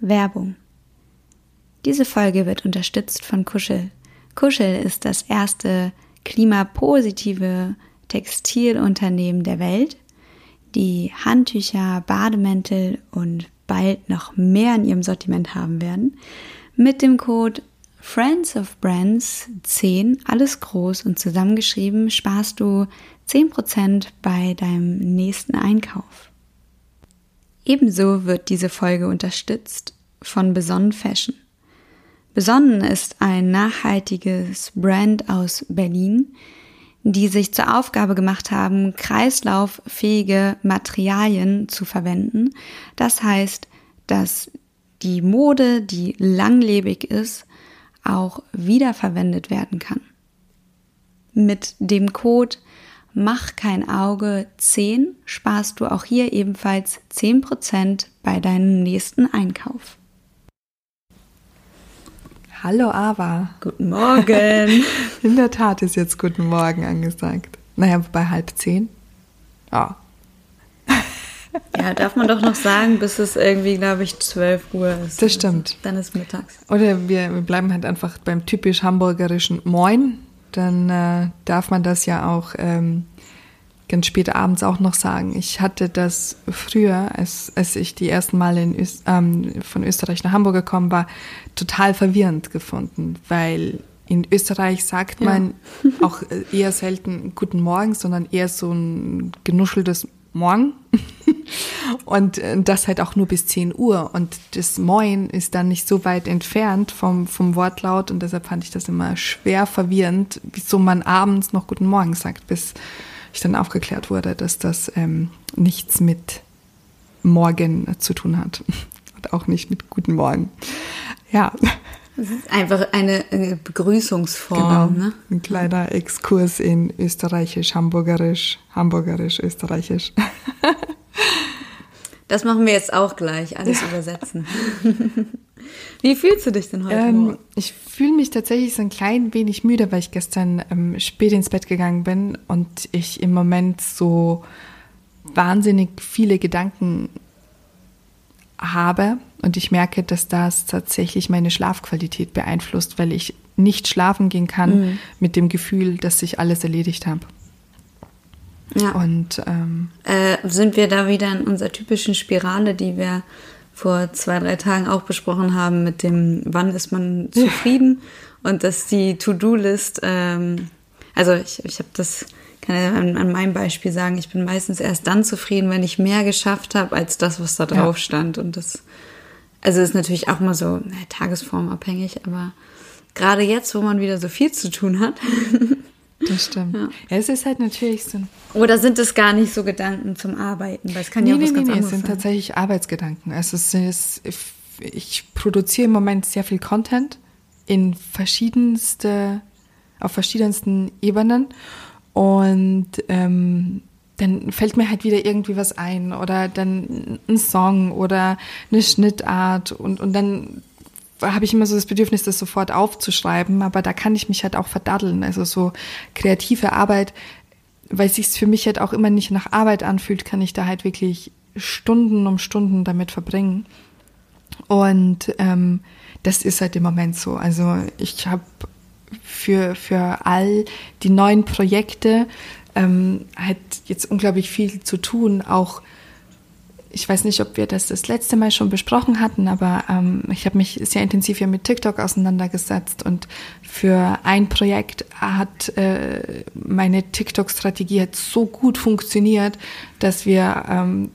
Werbung. Diese Folge wird unterstützt von Kuschel. Kuschel ist das erste klimapositive Textilunternehmen der Welt, die Handtücher, Bademäntel und bald noch mehr in ihrem Sortiment haben werden. Mit dem Code Friends of Brands 10, alles groß und zusammengeschrieben, sparst du 10% bei deinem nächsten Einkauf. Ebenso wird diese Folge unterstützt von Besonnen Fashion. Besonnen ist ein nachhaltiges Brand aus Berlin, die sich zur Aufgabe gemacht haben, kreislauffähige Materialien zu verwenden. Das heißt, dass die Mode, die langlebig ist, auch wiederverwendet werden kann. Mit dem Code Mach kein Auge 10 sparst du auch hier ebenfalls 10% bei deinem nächsten Einkauf. Hallo Ava. Guten Morgen. In der Tat ist jetzt Guten Morgen angesagt. Naja, bei halb zehn. Ja. Ja, darf man doch noch sagen, bis es irgendwie, glaube ich, 12 Uhr ist. Das stimmt. Dann ist mittags. Oder wir, wir bleiben halt einfach beim typisch hamburgerischen Moin dann äh, darf man das ja auch ähm, ganz spät abends auch noch sagen. Ich hatte das früher, als, als ich die ersten Male in Öst, ähm, von Österreich nach Hamburg gekommen war, total verwirrend gefunden, weil in Österreich sagt man ja. auch eher selten Guten Morgen, sondern eher so ein genuscheltes Morgen. Und äh, das halt auch nur bis 10 Uhr. Und das Moin ist dann nicht so weit entfernt vom, vom Wortlaut. Und deshalb fand ich das immer schwer verwirrend, wieso man abends noch Guten Morgen sagt, bis ich dann aufgeklärt wurde, dass das ähm, nichts mit Morgen zu tun hat. Und auch nicht mit Guten Morgen. Ja. Es ist einfach eine, Begrüßungsform. Genau. Ne? Ein kleiner Exkurs in Österreichisch, Hamburgerisch, Hamburgerisch, Österreichisch. Das machen wir jetzt auch gleich, alles ja. übersetzen. Wie fühlst du dich denn heute ähm, Morgen? Ich fühle mich tatsächlich so ein klein wenig müde, weil ich gestern ähm, spät ins Bett gegangen bin und ich im Moment so wahnsinnig viele Gedanken habe und ich merke, dass das tatsächlich meine Schlafqualität beeinflusst, weil ich nicht schlafen gehen kann mhm. mit dem Gefühl, dass ich alles erledigt habe. Ja. Und ähm, äh, sind wir da wieder in unserer typischen Spirale, die wir vor zwei, drei Tagen auch besprochen haben, mit dem, wann ist man zufrieden und dass die To-Do-List, ähm, also ich, ich habe das, kann ja an, an, meinem Beispiel sagen, ich bin meistens erst dann zufrieden, wenn ich mehr geschafft habe als das, was da drauf ja. stand. Und das, also ist natürlich auch mal so na, tagesformabhängig, aber gerade jetzt, wo man wieder so viel zu tun hat, Das stimmt. Ja. ja. es ist halt natürlich so. Oder sind es gar nicht so Gedanken zum Arbeiten? Weil es kann nee, ja auch nee, was nee, ganz nee, anderes es sind sein. tatsächlich Arbeitsgedanken. Also es ist, ich produziere im Moment sehr viel Content in verschiedenste, auf verschiedensten Ebenen und ähm, dann fällt mir halt wieder irgendwie was ein oder dann ein Song oder eine Schnittart und, und dann habe ich immer so das Bedürfnis, das sofort aufzuschreiben, aber da kann ich mich halt auch verdaddeln. Also so kreative Arbeit, weil es sich für mich halt auch immer nicht nach Arbeit anfühlt, kann ich da halt wirklich Stunden um Stunden damit verbringen. Und ähm, das ist halt im Moment so. Also ich habe für, für all die neuen Projekte ähm, halt jetzt unglaublich viel zu tun, auch ich weiß nicht, ob wir das das letzte Mal schon besprochen hatten, aber ähm, ich habe mich sehr intensiv ja mit TikTok auseinandergesetzt und für ein Projekt hat äh, meine TikTok-Strategie so gut funktioniert, dass wir, ähm,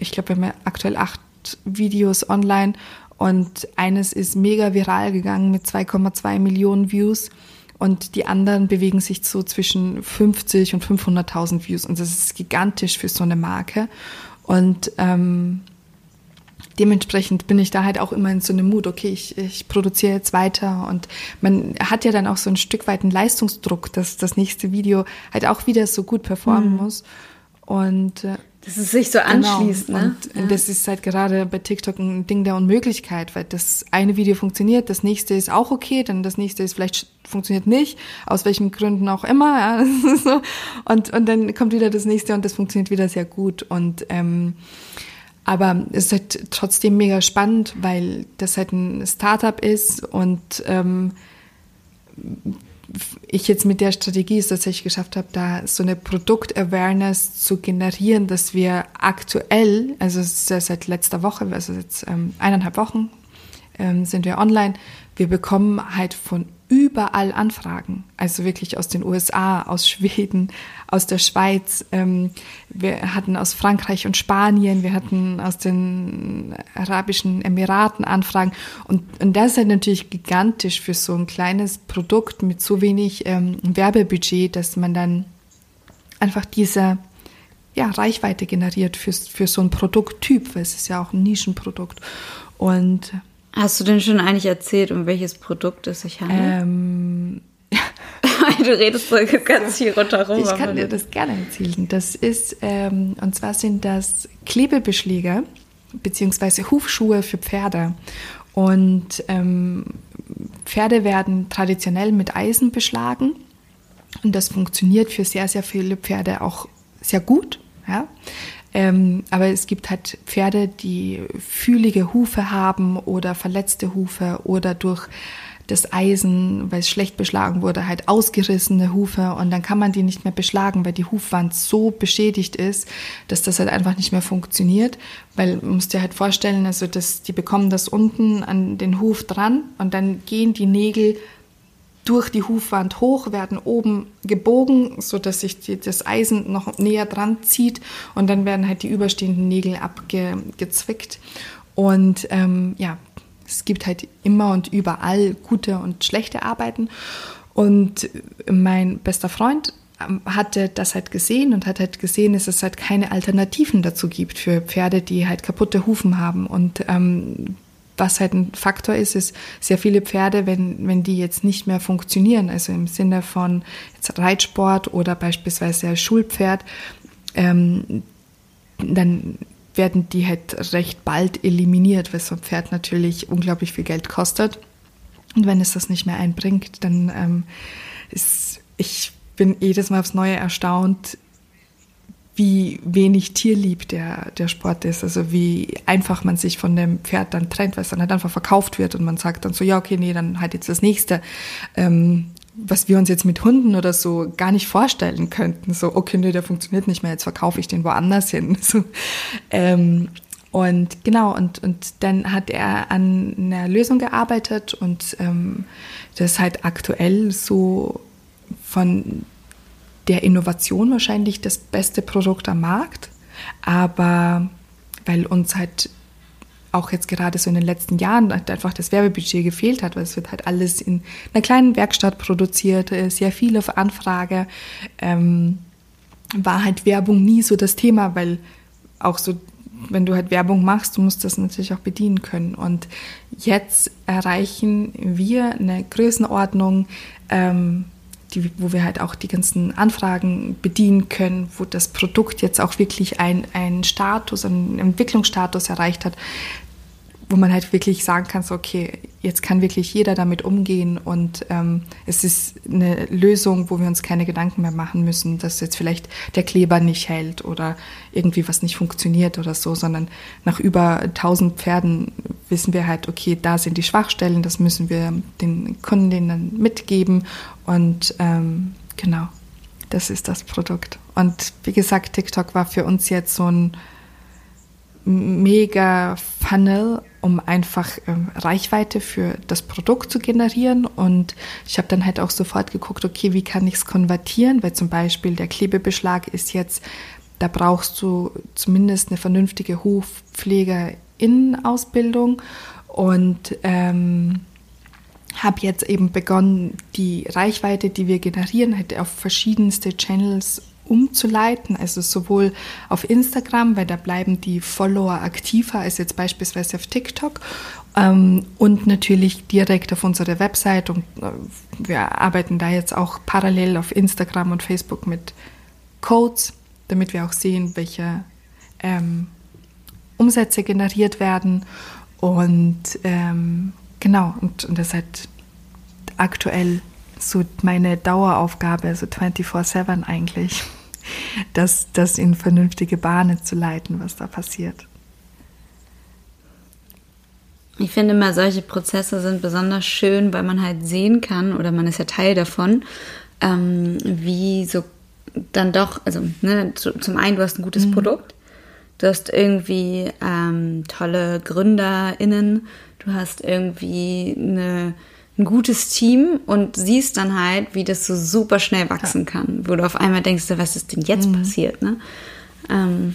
ich glaube, wir haben aktuell acht Videos online und eines ist mega viral gegangen mit 2,2 Millionen Views und die anderen bewegen sich so zwischen 50 und 500.000 Views und das ist gigantisch für so eine Marke. Und ähm, dementsprechend bin ich da halt auch immer in so einem Mut, okay, ich, ich produziere jetzt weiter und man hat ja dann auch so ein Stück weit einen Leistungsdruck, dass das nächste Video halt auch wieder so gut performen mhm. muss. Und äh, dass es sich so anschließt, genau. ne? Und ja. das ist halt gerade bei TikTok ein Ding der Unmöglichkeit, weil das eine Video funktioniert, das nächste ist auch okay, dann das nächste ist vielleicht funktioniert nicht, aus welchen Gründen auch immer, ja, so. und, und dann kommt wieder das nächste und das funktioniert wieder sehr gut und ähm, aber es ist halt trotzdem mega spannend, weil das halt ein Startup ist und ähm, ich jetzt mit der Strategie es tatsächlich geschafft habe, da so eine Produkt-Awareness zu generieren, dass wir aktuell, also seit letzter Woche, also jetzt ähm, eineinhalb Wochen ähm, sind wir online, wir bekommen halt von überall Anfragen, also wirklich aus den USA, aus Schweden, aus der Schweiz. Ähm, wir hatten aus Frankreich und Spanien, wir hatten aus den Arabischen Emiraten Anfragen. Und, und das ist halt natürlich gigantisch für so ein kleines Produkt mit so wenig ähm, Werbebudget, dass man dann einfach diese ja, Reichweite generiert für, für so ein Produkttyp, weil es ist ja auch ein Nischenprodukt. Und Hast du denn schon eigentlich erzählt, um welches Produkt es sich handelt? Ähm, du redest so ganz viel rundherum. Ich kann dir das gerne erzählen. Das ist, ähm, und zwar sind das Klebebeschläge beziehungsweise Hufschuhe für Pferde. Und ähm, Pferde werden traditionell mit Eisen beschlagen. Und das funktioniert für sehr, sehr viele Pferde auch sehr gut. Ja? Ähm, aber es gibt halt Pferde, die fühlige Hufe haben oder verletzte Hufe oder durch das Eisen, weil es schlecht beschlagen wurde, halt ausgerissene Hufe. Und dann kann man die nicht mehr beschlagen, weil die Hufwand so beschädigt ist, dass das halt einfach nicht mehr funktioniert, weil man muss dir halt vorstellen, also dass die bekommen das unten an den Huf dran und dann gehen die Nägel durch die Hufwand hoch, werden oben gebogen, so dass sich die, das Eisen noch näher dran zieht und dann werden halt die überstehenden Nägel abgezwickt. Und ähm, ja, es gibt halt immer und überall gute und schlechte Arbeiten. Und mein bester Freund ähm, hatte das halt gesehen und hat halt gesehen, dass es halt keine Alternativen dazu gibt für Pferde, die halt kaputte Hufen haben. Und ähm, was halt ein Faktor ist, ist sehr viele Pferde, wenn, wenn die jetzt nicht mehr funktionieren, also im Sinne von jetzt Reitsport oder beispielsweise Schulpferd, ähm, dann werden die halt recht bald eliminiert, weil so ein Pferd natürlich unglaublich viel Geld kostet. Und wenn es das nicht mehr einbringt, dann ähm, ist, ich bin jedes Mal aufs Neue erstaunt, wie wenig tierlieb der, der Sport ist, also wie einfach man sich von dem Pferd dann trennt, weil es dann halt einfach verkauft wird und man sagt dann so, ja, okay, nee, dann halt jetzt das nächste. Ähm, was wir uns jetzt mit Hunden oder so gar nicht vorstellen könnten. So, okay, nee, der funktioniert nicht mehr, jetzt verkaufe ich den woanders hin. So, ähm, und genau, und, und dann hat er an einer Lösung gearbeitet und ähm, das halt aktuell so von der Innovation wahrscheinlich das beste Produkt am Markt, aber weil uns halt auch jetzt gerade so in den letzten Jahren halt einfach das Werbebudget gefehlt hat, weil es wird halt alles in einer kleinen Werkstatt produziert, äh, sehr viel auf Anfrage, ähm, war halt Werbung nie so das Thema, weil auch so, wenn du halt Werbung machst, du musst das natürlich auch bedienen können. Und jetzt erreichen wir eine Größenordnung, ähm, die, wo wir halt auch die ganzen Anfragen bedienen können, wo das Produkt jetzt auch wirklich einen Status, einen Entwicklungsstatus erreicht hat, wo man halt wirklich sagen kann, so, okay, jetzt kann wirklich jeder damit umgehen und ähm, es ist eine Lösung, wo wir uns keine Gedanken mehr machen müssen, dass jetzt vielleicht der Kleber nicht hält oder irgendwie was nicht funktioniert oder so, sondern nach über 1000 Pferden wissen wir halt, okay, da sind die Schwachstellen, das müssen wir den Kundinnen mitgeben und ähm, genau, das ist das Produkt. Und wie gesagt, TikTok war für uns jetzt so ein mega Funnel, um einfach ähm, Reichweite für das Produkt zu generieren. Und ich habe dann halt auch sofort geguckt, okay, wie kann ich es konvertieren? Weil zum Beispiel der Klebebeschlag ist jetzt, da brauchst du zumindest eine vernünftige Hufpflegerinnenausbildung. Und ähm, habe jetzt eben begonnen, die Reichweite, die wir generieren, halt auf verschiedenste Channels umzuleiten, also sowohl auf Instagram, weil da bleiben die Follower aktiver als jetzt beispielsweise auf TikTok ähm, und natürlich direkt auf unserer Website und äh, wir arbeiten da jetzt auch parallel auf Instagram und Facebook mit Codes, damit wir auch sehen, welche ähm, Umsätze generiert werden und ähm, genau und, und das halt aktuell so meine Daueraufgabe, so 24-7 eigentlich, das, das in vernünftige Bahnen zu leiten, was da passiert. ich finde immer, solche Prozesse sind besonders schön, weil man halt sehen kann, oder man ist ja Teil davon, ähm, wie so dann doch, also ne, zum einen, du hast ein gutes mhm. Produkt, du hast irgendwie ähm, tolle GründerInnen, du hast irgendwie eine, ein gutes Team und siehst dann halt, wie das so super schnell wachsen ja. kann, wo du auf einmal denkst, was ist denn jetzt mhm. passiert, ne? Ähm,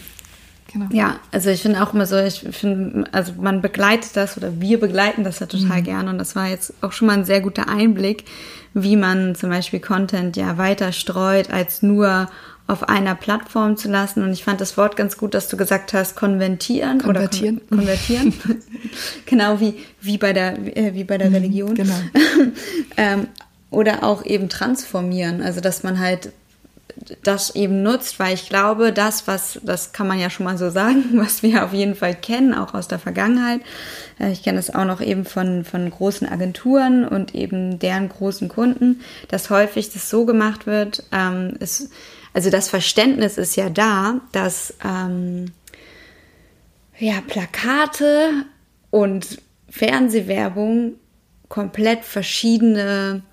Genau. Ja, also ich finde auch immer so, ich finde, also man begleitet das oder wir begleiten das ja total mhm. gerne und das war jetzt auch schon mal ein sehr guter Einblick, wie man zum Beispiel Content ja weiter streut, als nur auf einer Plattform zu lassen. Und ich fand das Wort ganz gut, dass du gesagt hast, konvertieren. Konvertieren. Oder kon konvertieren. genau wie, wie bei der, äh, wie bei der mhm, Religion. Genau. ähm, oder auch eben transformieren. Also, dass man halt das eben nutzt, weil ich glaube, das, was, das kann man ja schon mal so sagen, was wir auf jeden Fall kennen, auch aus der Vergangenheit. Äh, ich kenne es auch noch eben von, von großen Agenturen und eben deren großen Kunden, dass häufig das so gemacht wird. Ähm, ist, also das Verständnis ist ja da, dass ähm, ja, Plakate und Fernsehwerbung komplett verschiedene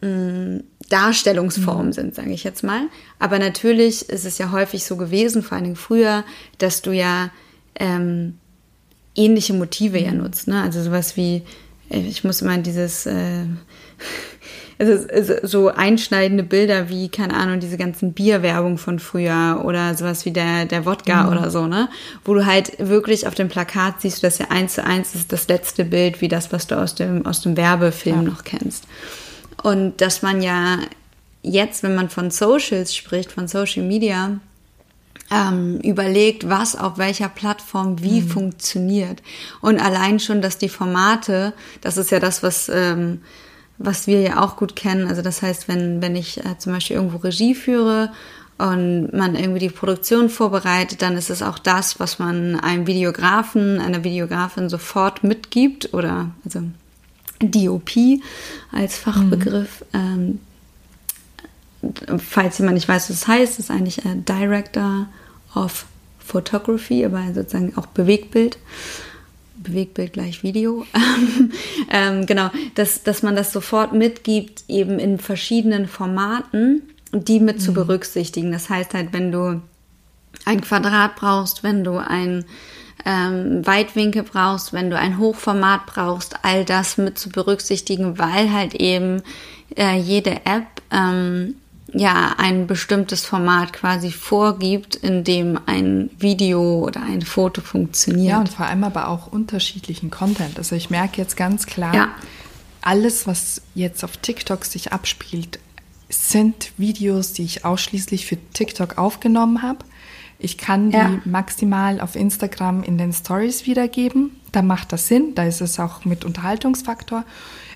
mh, Darstellungsformen mhm. sind, sage ich jetzt mal. Aber natürlich ist es ja häufig so gewesen, vor allen Dingen früher, dass du ja ähm, ähnliche Motive mhm. ja nutzt. Ne? Also sowas wie, äh, ich muss immer dieses, äh, also so einschneidende Bilder wie, keine Ahnung, diese ganzen Bierwerbung von früher oder sowas wie der, der Wodka mhm. oder so, ne? Wo du halt wirklich auf dem Plakat siehst, dass ja eins zu eins ist das letzte Bild wie das, was du aus dem, aus dem Werbefilm ja. noch kennst. Und dass man ja jetzt, wenn man von Socials spricht, von Social Media, ähm, überlegt, was auf welcher Plattform wie mhm. funktioniert. Und allein schon, dass die Formate, das ist ja das, was, ähm, was wir ja auch gut kennen. Also das heißt, wenn, wenn ich äh, zum Beispiel irgendwo Regie führe und man irgendwie die Produktion vorbereitet, dann ist es auch das, was man einem Videografen, einer Videografin sofort mitgibt oder also DOP als Fachbegriff. Mhm. Ähm, falls jemand nicht weiß, was das heißt, ist eigentlich ein Director of Photography, aber sozusagen auch Bewegtbild. Bewegtbild gleich Video. ähm, genau, dass, dass man das sofort mitgibt, eben in verschiedenen Formaten, die mit mhm. zu berücksichtigen. Das heißt halt, wenn du ein Quadrat brauchst, wenn du ein ähm, Weitwinkel brauchst, wenn du ein Hochformat brauchst, all das mit zu berücksichtigen, weil halt eben äh, jede App ähm, ja ein bestimmtes Format quasi vorgibt, in dem ein Video oder ein Foto funktioniert. Ja, und vor allem aber auch unterschiedlichen Content. Also ich merke jetzt ganz klar, ja. alles, was jetzt auf TikTok sich abspielt, sind Videos, die ich ausschließlich für TikTok aufgenommen habe. Ich kann die ja. maximal auf Instagram in den Stories wiedergeben. Da macht das Sinn. Da ist es auch mit Unterhaltungsfaktor.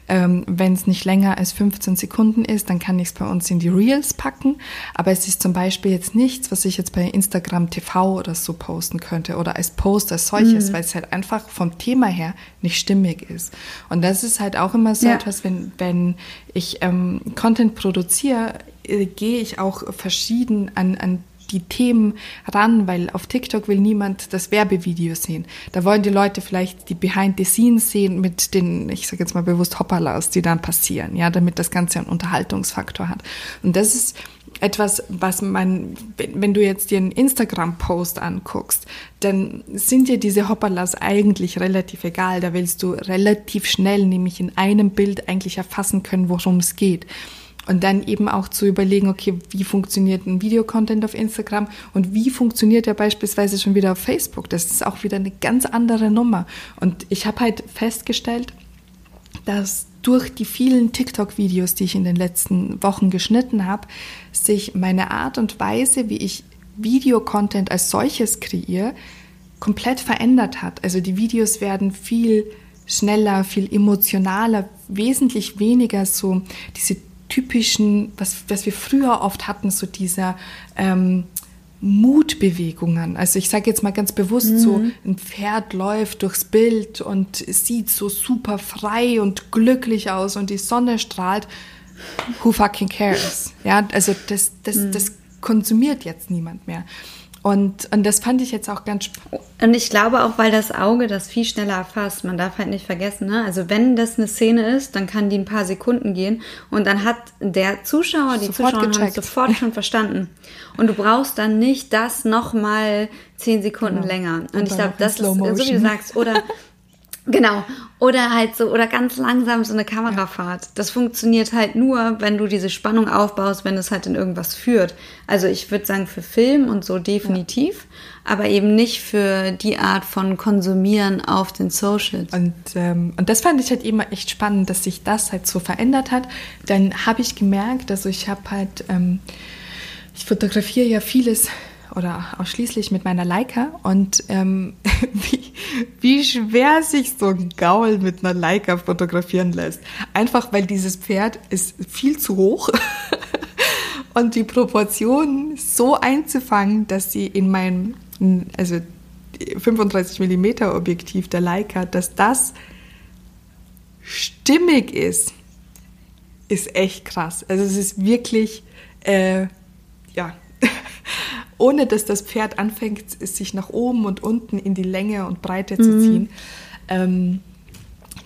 Ähm, Wenn es nicht länger als 15 Sekunden ist, dann kann ich es bei uns in die Reels packen. Aber es ist zum Beispiel jetzt nichts, was ich jetzt bei Instagram TV oder so posten könnte oder als Post als solches, mhm. weil es halt einfach vom Thema her nicht stimmig ist. Und das ist halt auch immer so ja. etwas, wenn, wenn ich ähm, Content produziere, äh, gehe ich auch verschieden an, an die Themen ran, weil auf TikTok will niemand das Werbevideo sehen. Da wollen die Leute vielleicht die Behind the Scenes sehen mit den, ich sage jetzt mal bewusst Hoppalas, die dann passieren, ja, damit das Ganze einen Unterhaltungsfaktor hat. Und das ist etwas, was man, wenn du jetzt dir einen Instagram-Post anguckst, dann sind dir diese Hoppalas eigentlich relativ egal. Da willst du relativ schnell, nämlich in einem Bild eigentlich erfassen können, worum es geht. Und dann eben auch zu überlegen, okay, wie funktioniert ein Videocontent auf Instagram und wie funktioniert er beispielsweise schon wieder auf Facebook. Das ist auch wieder eine ganz andere Nummer. Und ich habe halt festgestellt, dass durch die vielen TikTok-Videos, die ich in den letzten Wochen geschnitten habe, sich meine Art und Weise, wie ich Videocontent als solches kreiere, komplett verändert hat. Also die Videos werden viel schneller, viel emotionaler, wesentlich weniger so diese typischen, was, was wir früher oft hatten, so dieser ähm, Mutbewegungen. Also ich sage jetzt mal ganz bewusst mhm. so, ein Pferd läuft durchs Bild und sieht so super frei und glücklich aus und die Sonne strahlt. Who fucking cares? Ja, also das, das, mhm. das konsumiert jetzt niemand mehr. Und, und das fand ich jetzt auch ganz spannend. Und ich glaube auch, weil das Auge das viel schneller erfasst. Man darf halt nicht vergessen, ne? Also wenn das eine Szene ist, dann kann die ein paar Sekunden gehen und dann hat der Zuschauer, die Sofort Zuschauer haben sofort schon verstanden. Und du brauchst dann nicht das nochmal zehn Sekunden Genau. länger. Und, Und ich glaube, das ist, so wie du sagst, oder Genau. Oder halt so, oder ganz langsam so eine Kamerafahrt. Das funktioniert halt nur, wenn du diese Spannung aufbaust, wenn es halt in irgendwas führt. Also ich würde sagen, für Film und so definitiv, aber eben nicht für die Art von Konsumieren auf den Socials. Und, ähm, und das fand ich halt immer echt spannend, dass sich das halt so verändert hat. Dann habe ich gemerkt, also ich habe halt, ähm, ich fotografiere ja vieles oder ausschließlich mit meiner Leica und ähm, wie, wie schwer sich so ein Gaul mit einer Leica fotografieren lässt. Einfach weil dieses Pferd ist viel zu hoch und die Proportionen so einzufangen, dass sie in meinem, also 35 mm Objektiv der Leica, dass das stimmig ist, ist echt krass. Also es ist wirklich, äh, ja, ohne dass das Pferd anfängt, es sich nach oben und unten in die Länge und Breite zu ziehen. Ähm,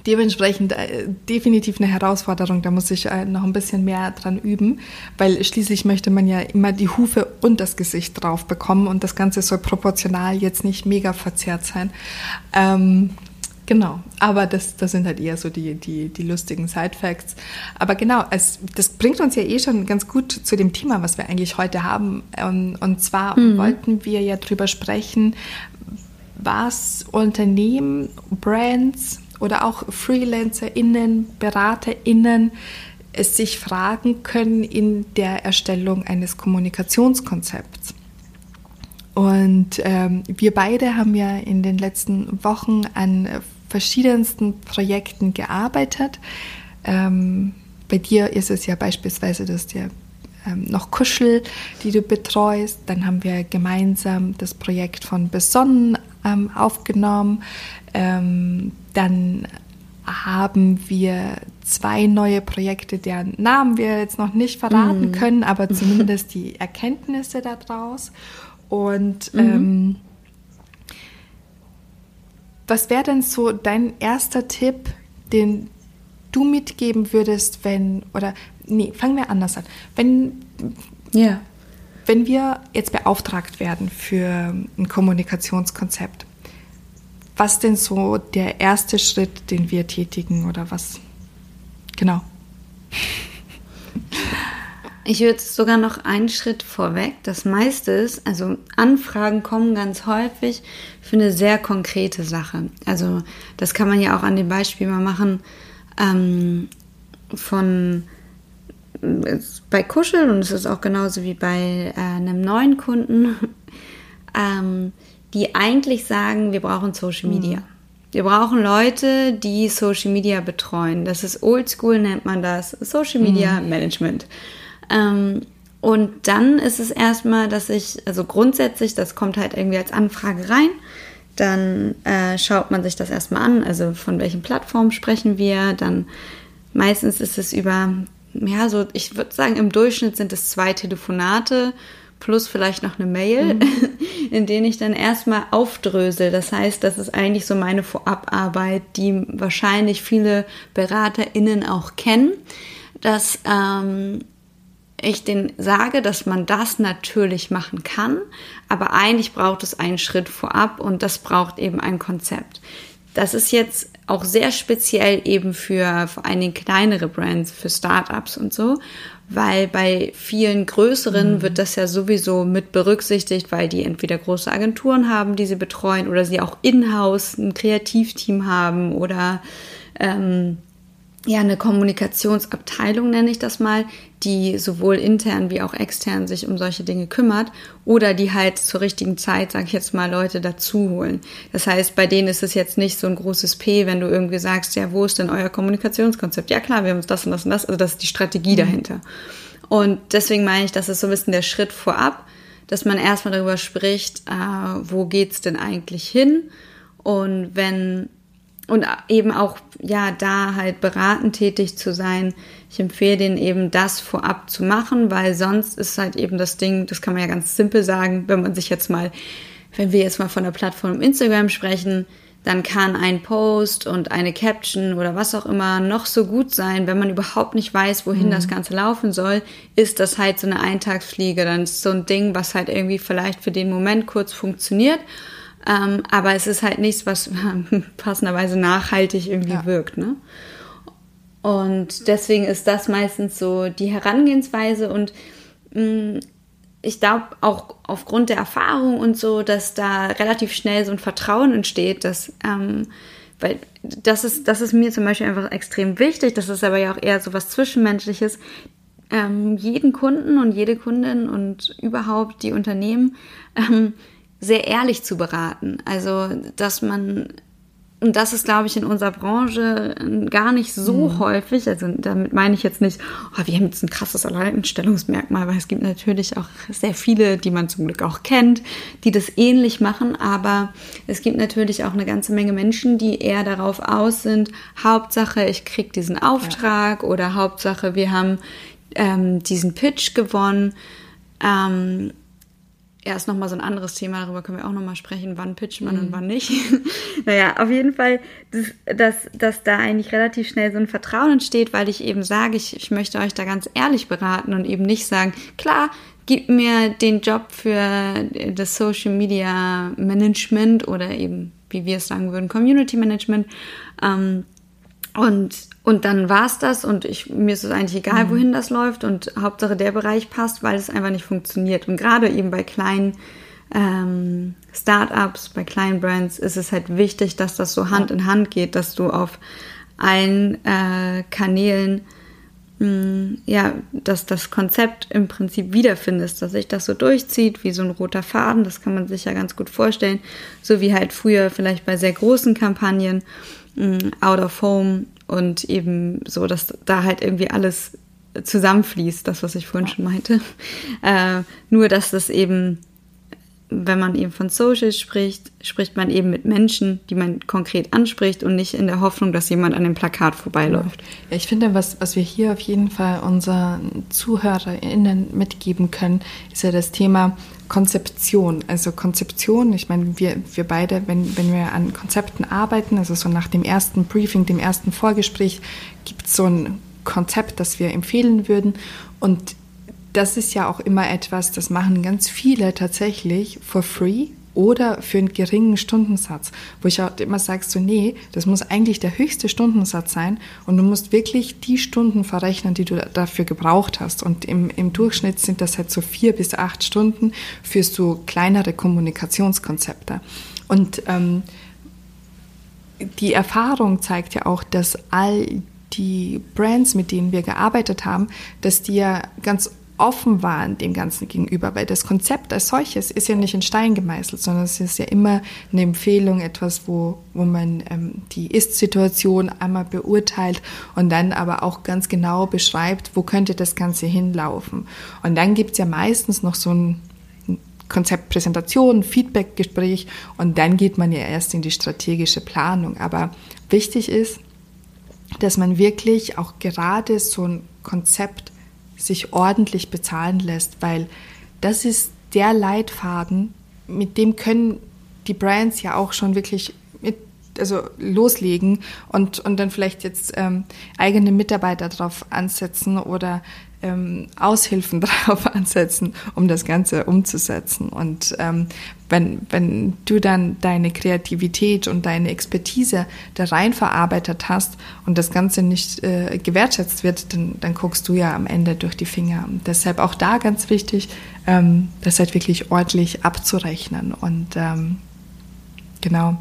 dementsprechend äh, definitiv eine Herausforderung. Da muss ich äh, noch ein bisschen mehr dran üben, weil schließlich möchte man ja immer die Hufe und das Gesicht drauf bekommen und das Ganze soll proportional jetzt nicht mega verzerrt sein. Ähm, genau, aber das, das sind halt eher so die, die, die lustigen Side-Facts. Aber genau, es, das bringt uns ja eh schon ganz gut zu dem Thema, was wir eigentlich heute haben. Und, und zwar wollten wir ja drüber sprechen, was Unternehmen, Brands oder auch FreelancerInnen, BeraterInnen es sich fragen können in der Erstellung eines Kommunikationskonzepts. Und ähm, wir beide haben ja in den letzten Wochen an verschiedensten Projekten gearbeitet. Ähm, bei dir ist es ja beispielsweise, dass der ähm, noch Kuschel, die du betreust. Dann haben wir gemeinsam das Projekt von Besonnen ähm, aufgenommen. Ähm, dann haben wir zwei neue Projekte, deren Namen wir jetzt noch nicht verraten können, aber zumindest die Erkenntnisse daraus. Und ähm, was wäre denn so dein erster Tipp, den du mitgeben würdest, wenn, oder nee, fangen wir anders an. Wenn, Ja. wenn wir jetzt beauftragt werden für ein Kommunikationskonzept, was denn so der erste Schritt, den wir tätigen oder was? Genau. Ich würde sogar noch einen Schritt vorweg. Das meiste ist, also Anfragen kommen ganz häufig für eine sehr konkrete Sache. Also das kann man ja auch an dem Beispiel mal machen ähm, von bei Kuschel und es ist auch genauso wie bei äh, einem neuen Kunden, ähm, die eigentlich sagen, wir brauchen Social Media. Wir brauchen Leute, die Social Media betreuen. Das ist Oldschool, nennt man das. Social Media Management. Ähm, und dann ist es erstmal, dass ich, also grundsätzlich, das kommt halt irgendwie als Anfrage rein. Dann äh, schaut man sich das erstmal an, also von welchen Plattformen sprechen wir. Dann meistens ist es über, ja, so, ich würde sagen, im Durchschnitt sind es zwei Telefonate plus vielleicht noch eine Mail, in denen ich dann erstmal aufdrösel. Das heißt, das ist eigentlich so meine Vorabarbeit, die wahrscheinlich viele BeraterInnen auch kennen, dass ähm, ich den sage, dass man das natürlich machen kann, aber eigentlich braucht es einen Schritt vorab und das braucht eben ein Konzept. Das ist jetzt auch sehr speziell eben für vor allen Dingen kleinere Brands, für Startups und so, weil bei vielen größeren wird das ja sowieso mit berücksichtigt, weil die entweder große Agenturen haben, die sie betreuen, oder sie auch in-house ein Kreativteam haben oder ähm, ja, eine Kommunikationsabteilung nenne ich das mal, die sowohl intern wie auch extern sich um solche Dinge kümmert oder die halt zur richtigen Zeit, sage ich jetzt mal, Leute dazu holen. Das heißt, bei denen ist es jetzt nicht so ein großes P, wenn du irgendwie sagst, ja, wo ist denn euer Kommunikationskonzept? Ja klar, wir haben uns das und das und das, also das ist die Strategie dahinter. Und deswegen meine ich, das ist so ein bisschen der Schritt vorab, dass man erstmal darüber spricht, äh, wo geht's denn eigentlich hin? Und wenn und eben auch, ja, da halt beratend tätig zu sein. Ich empfehle denen eben, das vorab zu machen, weil sonst ist halt eben das Ding, das kann man ja ganz simpel sagen, wenn man sich jetzt mal, wenn wir jetzt mal von der Plattform Instagram sprechen, dann kann ein Post und eine Caption oder was auch immer noch so gut sein, wenn man überhaupt nicht weiß, wohin mhm. das Ganze laufen soll, ist das halt so eine Eintagsfliege. Dann ist so ein Ding, was halt irgendwie vielleicht für den Moment kurz funktioniert. Ähm, aber es ist halt nichts, was passenderweise nachhaltig irgendwie ja. wirkt. Ne? Und deswegen ist das meistens so die Herangehensweise und mh, mm, ich glaube auch aufgrund der Erfahrung und so, dass da relativ schnell so ein Vertrauen entsteht, dass, ähm, weil das ist, das ist mir zum Beispiel einfach extrem wichtig, das ist aber ja auch eher so was Zwischenmenschliches, ähm, jeden Kunden und jede Kundin und überhaupt die Unternehmen ähm, sehr ehrlich zu beraten. Also, dass man und das ist, glaube ich, in unserer Branche gar nicht so mhm. häufig. Also damit meine ich jetzt nicht, oh, wir haben jetzt ein krasses Alleinstellungsmerkmal, weil es gibt natürlich auch sehr viele, die man zum Glück auch kennt, die das ähnlich machen. Aber es gibt natürlich auch eine ganze Menge Menschen, die eher darauf aus sind, Hauptsache, ich kriege diesen Auftrag ja. oder Hauptsache, wir haben ähm, diesen Pitch gewonnen. Ähm, ja, ist nochmal so ein anderes Thema, darüber können wir auch nochmal sprechen, wann pitcht man mhm. und wann nicht. naja, auf jeden Fall, dass, dass, dass da eigentlich relativ schnell so ein Vertrauen entsteht, weil ich eben sage, ich, ich möchte euch da ganz ehrlich beraten und eben nicht sagen, klar, gib mir den Job für das Social Media Management oder eben, wie wir es sagen würden, Community Management. Ähm, und, und dann war es das und ich, mir ist es eigentlich egal, mhm. wohin das läuft und Hauptsache der Bereich passt, weil es einfach nicht funktioniert. Und gerade eben bei kleinen ähm, Startups, bei kleinen Brands ist es halt wichtig, dass das so Hand in Hand geht, dass du auf allen äh, Kanälen mh, mm, ja, dass das Konzept im Prinzip wiederfindest, dass sich das so durchzieht wie so ein roter Faden, das kann man sich ja ganz gut vorstellen, so wie halt früher vielleicht bei sehr großen Kampagnen out of home und eben so, dass da halt irgendwie alles zusammenfließt, das, was ich vorhin schon meinte. Äh, nur, dass das eben, wenn man eben von Social spricht, spricht man eben mit Menschen, die man konkret anspricht und nicht in der Hoffnung, dass jemand an dem Plakat vorbeiläuft. Ja, ich finde, was, was wir hier auf jeden Fall unseren ZuhörerInnen mitgeben können, ist ja das Thema, Konzeption. Also Konzeption, ich meine, wir, wir beide, wenn, wenn wir an Konzepten arbeiten, also so nach dem ersten Briefing, dem ersten Vorgespräch, gibt es so ein Konzept, das wir empfehlen würden. Und das ist ja auch immer etwas, das machen ganz viele tatsächlich for free oder für einen geringen Stundensatz, wo ich auch immer sage, so nee, das muss eigentlich der höchste Stundensatz sein und du musst wirklich die Stunden verrechnen, die du dafür gebraucht hast. Und im, im Durchschnitt sind das halt so vier bis acht Stunden für so kleinere Kommunikationskonzepte. Und ähm, die Erfahrung zeigt ja auch, dass all die Brands, mit denen wir gearbeitet haben, dass die ja ganz offen waren dem Ganzen gegenüber, weil das Konzept als solches ist ja nicht in Stein gemeißelt, sondern es ist ja immer eine Empfehlung, etwas, wo, wo man ähm, die Ist-Situation einmal beurteilt und dann aber auch ganz genau beschreibt, wo könnte das Ganze hinlaufen. Und dann gibt es ja meistens noch so ein Konzeptpräsentation, Feedbackgespräch und dann geht man ja erst in die strategische Planung. Aber wichtig ist, dass man wirklich auch gerade so ein Konzept sich ordentlich bezahlen lässt, weil das ist der Leitfaden, mit dem können die Brands ja auch schon wirklich mit, also loslegen und, und dann vielleicht jetzt ähm, eigene Mitarbeiter drauf ansetzen oder ähm, Aushilfen darauf ansetzen, um das Ganze umzusetzen. Und ähm, wenn, wenn du dann deine Kreativität und deine Expertise da rein verarbeitet hast und das Ganze nicht äh, gewertschätzt wird, dann, dann guckst du ja am Ende durch die Finger. Und deshalb auch da ganz wichtig, ähm, das halt wirklich ordentlich abzurechnen. Und ähm, genau.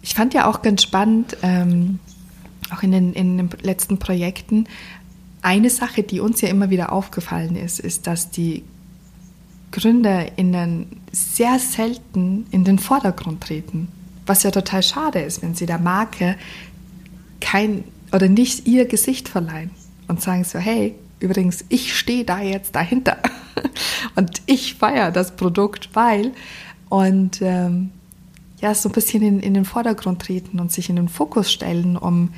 Ich fand ja auch ganz spannend, ähm, auch in den, in den letzten Projekten, eine Sache, die uns ja immer wieder aufgefallen ist, ist, dass die GründerInnen sehr selten in den Vordergrund treten. Was ja total schade ist, wenn sie der Marke kein oder nicht ihr Gesicht verleihen und sagen so, hey, übrigens, ich stehe da jetzt dahinter und ich feiere das Produkt, weil und ähm, ja so ein bisschen in, in den Vordergrund treten und sich in den Fokus stellen, um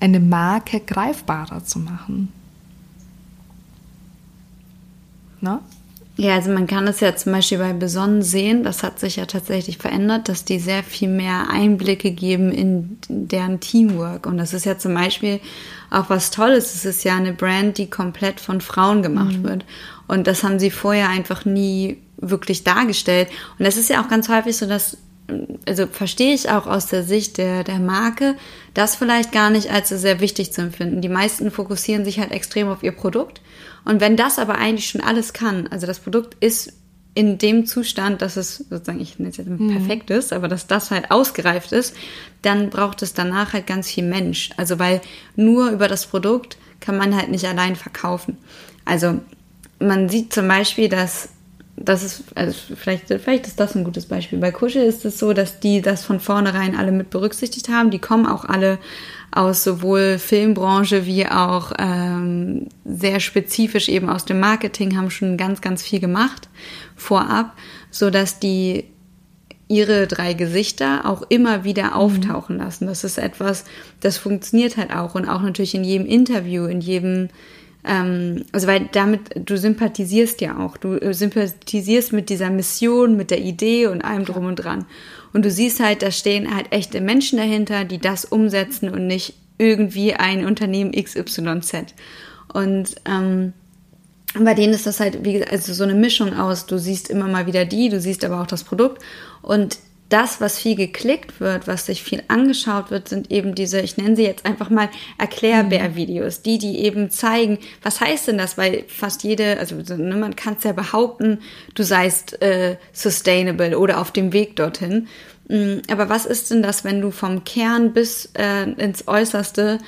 eine Marke greifbarer zu machen. Na? Ja, also man kann es ja zum Beispiel bei Besonnen sehen, das hat sich ja tatsächlich verändert, dass die sehr viel mehr Einblicke geben in deren Teamwork. Und das ist ja zum Beispiel auch was Tolles. Es ist ja eine Brand, die komplett von Frauen gemacht mhm. wird. Und das haben sie vorher einfach nie wirklich dargestellt. Und das ist ja auch ganz häufig so, dass also verstehe ich auch aus der Sicht der, der Marke, das vielleicht gar nicht als sehr wichtig zu empfinden. Die meisten fokussieren sich halt extrem auf ihr Produkt. Und wenn das aber eigentlich schon alles kann, also das Produkt ist in dem Zustand, dass es sozusagen, ich nenne es jetzt mhm. perfekt ist, aber dass das halt ausgereift ist, dann braucht es danach halt ganz viel Mensch. Also weil nur über das Produkt kann man halt nicht allein verkaufen. Also man sieht zum Beispiel, dass das ist, also vielleicht, vielleicht ist das ein gutes Beispiel. Bei Kuschel ist es so, dass die das von vornherein alle mit berücksichtigt haben. Die kommen auch alle aus sowohl Filmbranche wie auch ähm, sehr spezifisch eben aus dem Marketing, haben schon ganz, ganz viel gemacht vorab, so dass die ihre drei Gesichter auch immer wieder mhm. auftauchen lassen. Das ist etwas, das funktioniert halt auch und auch natürlich in jedem Interview, in jedem ähm, also weil damit, du sympathisierst ja auch, du äh, sympathisierst mit dieser Mission, mit der Idee und allem drum und dran. Und du siehst halt, da stehen halt echte Menschen dahinter, die das umsetzen und nicht irgendwie ein Unternehmen XYZ. Und ähm, bei denen ist das halt, wie gesagt, also so eine Mischung aus, du siehst immer mal wieder die, du siehst aber auch das Produkt. Und das, was viel geklickt wird, was sich viel angeschaut wird, sind eben diese, ich nenne sie jetzt einfach mal Erklärbär-Videos, die, die eben zeigen, was heißt denn das, weil fast jede, also ne, man kann es ja behaupten, du seist äh, sustainable oder auf dem Weg dorthin. Mm, aber was ist denn das, wenn du vom Kern bis äh, ins Äußerste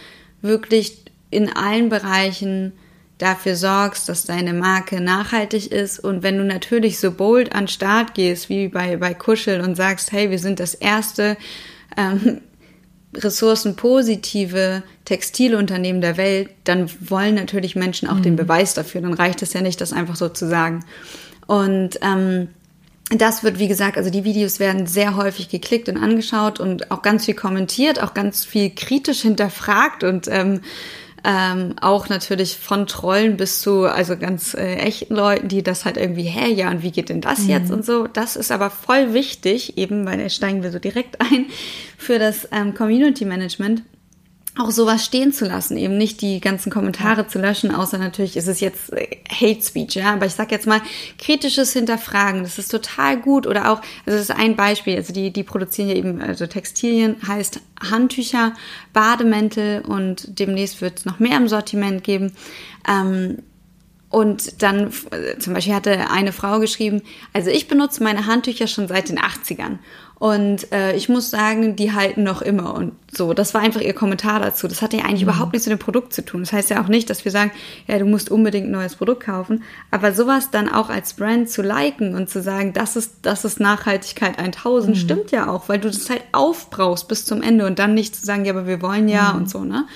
wirklich in allen Bereichen dafür sorgst, dass deine Marke nachhaltig ist und wenn du natürlich so bold an Start gehst, wie bei, bei Kuschel und sagst, hey, wir sind das erste ähm, ressourcenpositive Textilunternehmen der Welt, dann wollen natürlich Menschen auch mhm. den Beweis dafür. Dann reicht es ja nicht, das einfach so zu sagen. Und ähm, das wird, wie gesagt, also die Videos werden sehr häufig geklickt und angeschaut und auch ganz viel kommentiert, auch ganz viel kritisch hinterfragt und ähm, ähm, auch natürlich von Trollen bis zu also ganz äh, echten Leuten, die das halt irgendwie, hä, ja, und wie geht denn das mhm. jetzt und so. Das ist aber voll wichtig, eben, weil da steigen wir so direkt ein, für das ähm, Community Management auch sowas stehen zu lassen, eben nicht die ganzen Kommentare zu löschen, außer natürlich ist es jetzt äh, Hate Speech, ja, aber ich sag jetzt mal kritisches Hinterfragen, das ist total gut. Oder auch, also das ist ein Beispiel, also die, die produzieren ja eben, also Textilien heißt Handtücher, Bademäntel und demnächst wird es noch mehr im Sortiment geben. Ähm, und dann äh, zum Beispiel hatte eine Frau geschrieben, also ich benutze meine Handtücher schon seit den 80ern und äh, ich muss sagen, die halten noch immer und so. Das war einfach ihr Kommentar dazu. Das hatte ja eigentlich mhm. überhaupt nichts mit dem Produkt zu tun. Das heißt ja auch nicht, dass wir sagen, ja, du musst unbedingt ein neues Produkt kaufen. Aber sowas dann auch als Brand zu liken und zu sagen, das ist, das ist Nachhaltigkeit 1000, mhm. stimmt ja auch, weil du das halt aufbrauchst bis zum Ende und dann nicht zu sagen, ja, aber wir wollen ja mhm. und so, ne?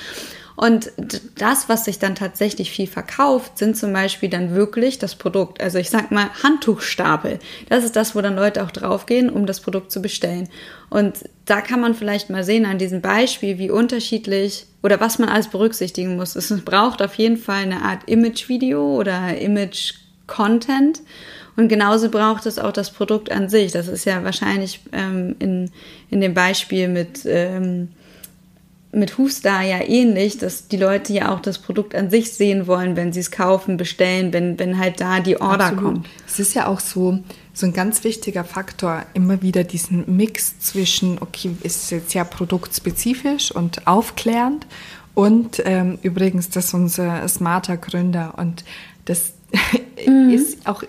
Und das, was sich dann tatsächlich viel verkauft, sind zum Beispiel dann wirklich das Produkt. Also ich sag mal Handtuchstapel. Das ist das, wo dann Leute auch draufgehen, um das Produkt zu bestellen. Und da kann man vielleicht mal sehen an diesem Beispiel, wie unterschiedlich oder was man alles berücksichtigen muss. Es braucht auf jeden Fall eine Art Image-Video oder Image-Content. Und genauso braucht es auch das Produkt an sich. Das ist ja wahrscheinlich ähm, in, in dem Beispiel mit ähm, mit Hufstar ja ähnlich, dass die Leute ja auch das Produkt an sich sehen wollen, wenn sie es kaufen, bestellen, wenn, wenn halt da die Order Absolut. kommt. Es ist ja auch so, so ein ganz wichtiger Faktor, immer wieder diesen Mix zwischen, okay, ist jetzt ja produktspezifisch und aufklärend und ähm, übrigens, das ist unser smarter Gründer und das mhm. ist auch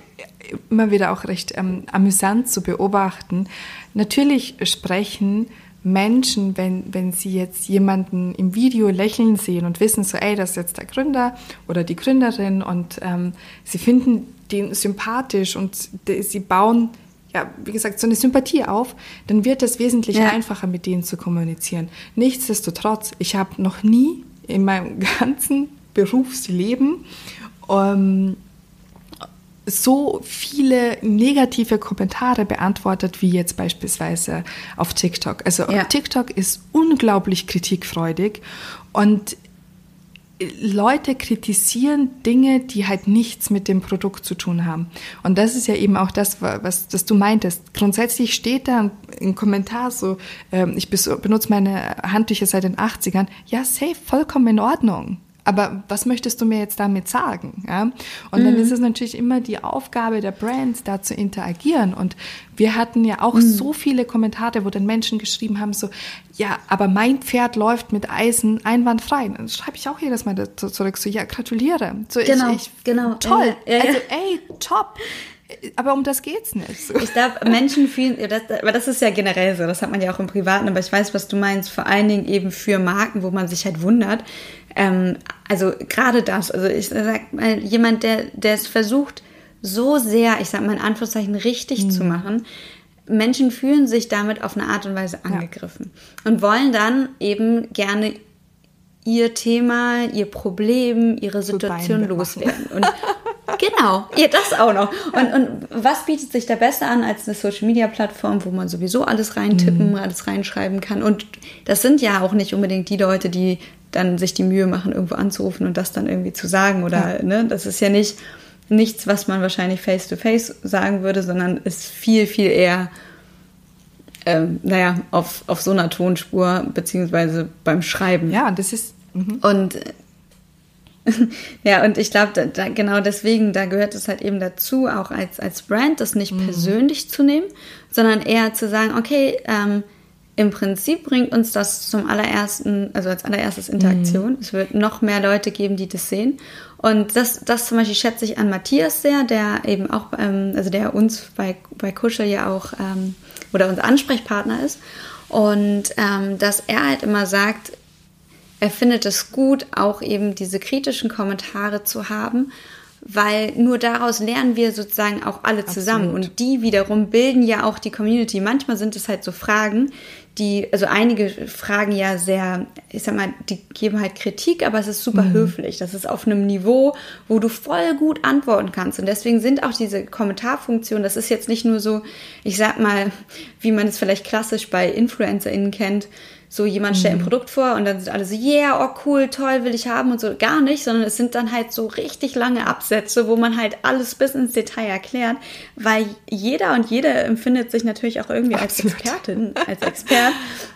immer wieder auch recht ähm, amüsant zu beobachten. Natürlich sprechen Menschen, wenn, wenn sie jetzt jemanden im Video lächeln sehen und wissen so, ey, das ist jetzt der Gründer oder die Gründerin und ähm, sie finden den sympathisch und sie bauen, ja, wie gesagt, so eine Sympathie auf, dann wird es wesentlich ja. einfacher, mit denen zu kommunizieren. Nichtsdestotrotz, ich habe noch nie in meinem ganzen Berufsleben ähm, so viele negative Kommentare beantwortet, wie jetzt beispielsweise auf TikTok. Also ja. TikTok ist unglaublich kritikfreudig und Leute kritisieren Dinge, die halt nichts mit dem Produkt zu tun haben. Und das ist ja eben auch das, was, was du meintest. Grundsätzlich steht da ein Kommentar so, ähm, ich benutze meine Handtücher seit den 80ern. Ja, safe, vollkommen in Ordnung aber was möchtest du mir jetzt damit sagen? Ja? Und mhm. dann ist es natürlich immer die Aufgabe der Brands, da zu interagieren. Und wir hatten ja auch mhm. so viele Kommentare, wo dann Menschen geschrieben haben, so, ja, aber mein Pferd läuft mit Eisen einwandfrei. Dann schreibe ich auch jedes Mal zurück, so, ja, gratuliere. So, genau, ich, ich, genau. Toll. Ja, ja. Also, ey, top aber um das geht's nicht. So. Ich glaube, Menschen fühlen, das, aber das ist ja generell so, das hat man ja auch im Privaten, aber ich weiß, was du meinst, vor allen Dingen eben für Marken, wo man sich halt wundert. Ähm, also gerade das, also ich sag mal, jemand, der, der es versucht, so sehr, ich sag mal in Anführungszeichen, richtig mhm. zu machen, Menschen fühlen sich damit auf eine Art und Weise angegriffen ja. und wollen dann eben gerne ihr Thema, ihr Problem, ihre Situation loswerden. Und Genau, ja, das auch noch. Und, und was bietet sich da besser an als eine Social Media Plattform, wo man sowieso alles reintippen, mhm. alles reinschreiben kann? Und das sind ja auch nicht unbedingt die Leute, die dann sich die Mühe machen, irgendwo anzurufen und das dann irgendwie zu sagen. Oder ja. ne, das ist ja nicht nichts, was man wahrscheinlich face to face sagen würde, sondern ist viel, viel eher, ähm, naja, auf, auf so einer Tonspur, beziehungsweise beim Schreiben. Ja, das ist. Mhm. Und ja, und ich glaube, genau deswegen, da gehört es halt eben dazu, auch als, als Brand das nicht mhm. persönlich zu nehmen, sondern eher zu sagen, okay, ähm, im Prinzip bringt uns das zum allerersten, also als allererstes Interaktion. Mhm. Es wird noch mehr Leute geben, die das sehen. Und das, das zum Beispiel schätze ich an Matthias sehr, der eben auch, ähm, also der uns bei, bei Kuschel ja auch, ähm, oder unser Ansprechpartner ist. Und ähm, dass er halt immer sagt, er findet es gut, auch eben diese kritischen Kommentare zu haben, weil nur daraus lernen wir sozusagen auch alle zusammen. Absolut. Und die wiederum bilden ja auch die Community. Manchmal sind es halt so Fragen, die, also einige Fragen ja sehr, ich sag mal, die geben halt Kritik, aber es ist super mhm. höflich. Das ist auf einem Niveau, wo du voll gut antworten kannst. Und deswegen sind auch diese Kommentarfunktionen, das ist jetzt nicht nur so, ich sag mal, wie man es vielleicht klassisch bei InfluencerInnen kennt, so jemand stellt ein mhm. Produkt vor und dann sind alle so, yeah, oh cool, toll, will ich haben und so. Gar nicht, sondern es sind dann halt so richtig lange Absätze, wo man halt alles bis ins Detail erklärt, weil jeder und jede empfindet sich natürlich auch irgendwie Absolut. als Expertin, als Expert.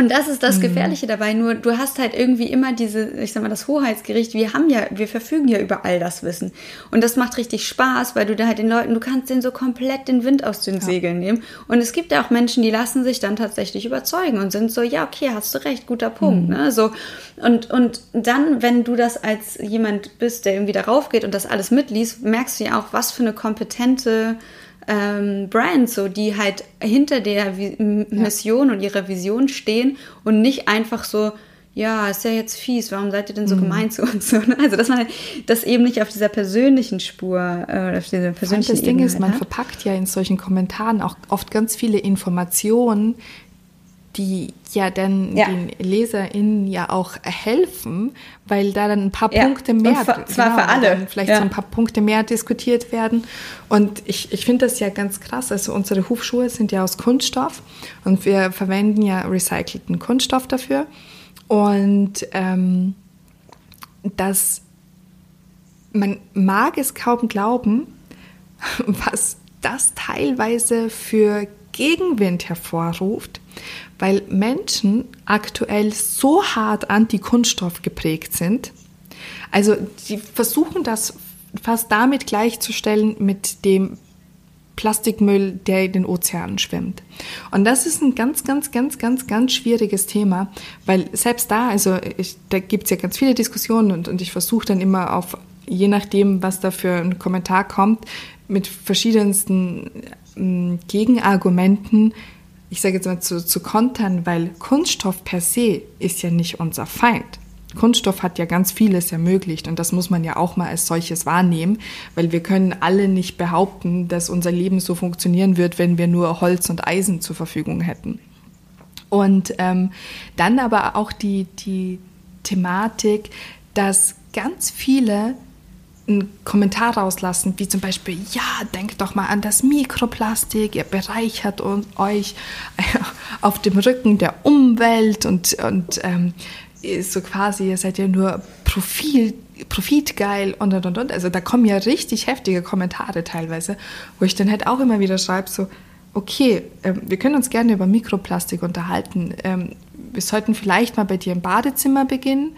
Und das ist das mhm. Gefährliche dabei. Nur du hast halt irgendwie immer diese, ich sag mal, das Hoheitsgericht. Wir haben ja, wir verfügen ja über all das Wissen. Und das macht richtig Spaß, weil du da halt den Leuten, du kannst denen so komplett den Wind aus den ja. Segeln nehmen. Und es gibt ja auch Menschen, die lassen sich dann tatsächlich überzeugen und sind so, ja, okay, hast du recht, guter Punkt. Mhm. Ne? So, und, und dann, wenn du das als jemand bist, der irgendwie darauf geht und das alles mitliest, merkst du ja auch, was für eine kompetente ähm, Brands, so die halt hinter der Vi Mission ja. und ihrer Vision stehen und nicht einfach so, ja, ist ja jetzt fies, warum seid ihr denn so mhm. gemein zu uns? Also, dass man das eben nicht auf dieser persönlichen Spur, äh, auf dieser persönlichen Das Ding Ebene ist, man hat. verpackt ja in solchen Kommentaren auch oft ganz viele Informationen, die ja dann ja. den LeserInnen ja auch helfen, weil da dann ein paar ja. Punkte mehr, und zwar genau, für alle, vielleicht ja. so ein paar Punkte mehr diskutiert werden. Und ich, ich finde das ja ganz krass. Also unsere Hufschuhe sind ja aus Kunststoff und wir verwenden ja recycelten Kunststoff dafür. Und ähm, das, man mag es kaum glauben, was das teilweise für Gegenwind hervorruft, weil Menschen aktuell so hart anti-Kunststoff geprägt sind. Also sie versuchen das fast damit gleichzustellen mit dem Plastikmüll, der in den Ozeanen schwimmt. Und das ist ein ganz, ganz, ganz, ganz, ganz schwieriges Thema, weil selbst da, also ich, da gibt es ja ganz viele Diskussionen und, und ich versuche dann immer auf, je nachdem, was da für ein Kommentar kommt, mit verschiedensten ähm, Gegenargumenten ich sage jetzt mal, zu, zu kontern, weil Kunststoff per se ist ja nicht unser Feind. Kunststoff hat ja ganz vieles ermöglicht und das muss man ja auch mal als solches wahrnehmen, weil wir können alle nicht behaupten, dass unser Leben so funktionieren wird, wenn wir nur Holz und Eisen zur Verfügung hätten. Und ähm, dann aber auch die, die Thematik, dass ganz viele einen Kommentar rauslassen, wie zum Beispiel, ja, denkt doch mal an das Mikroplastik, ihr bereichert euch auf dem Rücken der Umwelt und, und ähm, so quasi, ihr seid ja nur Profil, profitgeil und und und und. Also da kommen ja richtig heftige Kommentare teilweise, wo ich dann halt auch immer wieder schreibe, so, okay, äh, wir können uns gerne über Mikroplastik unterhalten. Ähm, wir sollten vielleicht mal bei dir im Badezimmer beginnen,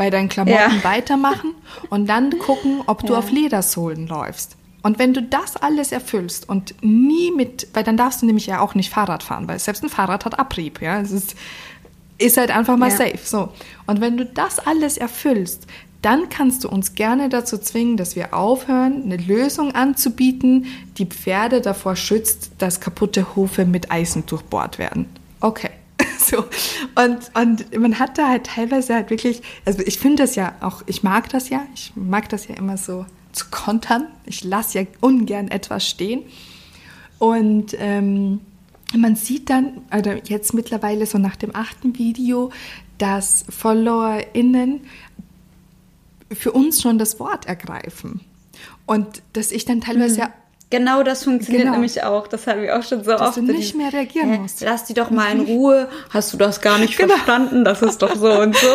bei deinen Klamotten ja. weitermachen und dann gucken, ob du ja. auf Ledersohlen läufst. Und wenn du das alles erfüllst und nie mit, weil dann darfst du nämlich ja auch nicht Fahrrad fahren, weil selbst ein Fahrrad hat Abrieb, ja. Es ist, ist halt einfach mal ja. safe. So. Und wenn du das alles erfüllst, dann kannst du uns gerne dazu zwingen, dass wir aufhören, eine Lösung anzubieten, die Pferde davor schützt, dass kaputte Hufe mit Eisen durchbohrt werden. Okay. So. Und, und man hat da halt teilweise halt wirklich, also ich finde das ja auch, ich mag das ja, ich mag das ja immer so zu kontern. Ich lasse ja ungern etwas stehen. Und ähm, man sieht dann, also jetzt mittlerweile so nach dem achten Video, dass FollowerInnen für uns schon das Wort ergreifen. Und dass ich dann teilweise mhm. Genau das funktioniert genau. nämlich auch. Das haben wir auch schon so dass oft. Dass du nicht mehr reagieren äh, musst. Lass die doch mal in Ruhe. Hast du das gar nicht genau. verstanden? Das ist doch so und so.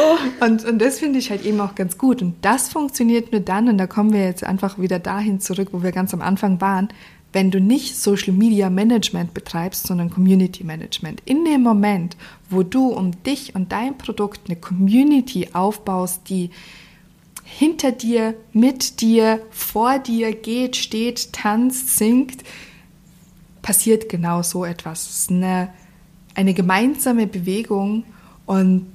Und, und das finde ich halt eben auch ganz gut. Und das funktioniert nur dann, und da kommen wir jetzt einfach wieder dahin zurück, wo wir ganz am Anfang waren, wenn du nicht Social Media Management betreibst, sondern Community Management. In dem Moment, wo du um dich und dein Produkt eine Community aufbaust, die hinter dir, mit dir, vor dir geht, steht, tanzt, singt, passiert genau so etwas. Es ist eine, eine gemeinsame Bewegung und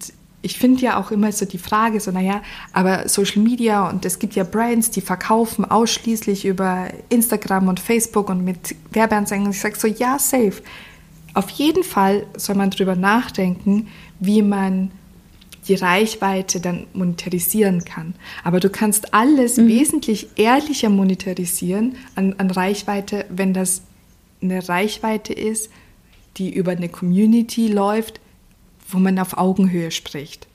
ich finde ja auch immer so die Frage, so naja, aber Social Media und es gibt ja Brands, die verkaufen ausschließlich über Instagram und Facebook und mit Werbeanzeigen. Ich sage so, ja, safe. Auf jeden Fall soll man darüber nachdenken, wie man die Reichweite dann monetarisieren kann. Aber du kannst alles mhm. wesentlich ehrlicher monetarisieren an, an Reichweite, wenn das eine Reichweite ist, die über eine Community läuft, wo man auf Augenhöhe spricht.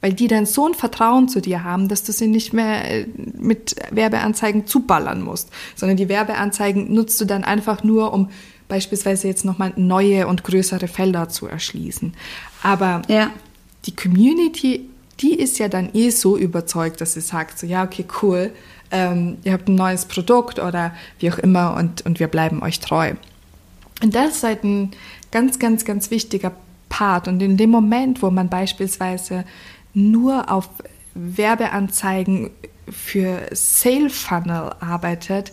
Weil die dann so ein Vertrauen zu dir haben, dass du sie nicht mehr äh, mit Werbeanzeigen zuballern musst, sondern die Werbeanzeigen nutzt du dann einfach nur, um beispielsweise jetzt nochmal neue und größere Felder zu erschließen. Aber ja. Die Community, die ist ja dann eh so überzeugt, dass sie sagt, so ja, okay, cool, ähm, ihr habt ein neues Produkt oder wie auch immer und, und wir bleiben euch treu. Und das ist halt ein ganz, ganz, ganz wichtiger Part. Und in dem Moment, wo man beispielsweise nur auf Werbeanzeigen für Sale Funnel arbeitet,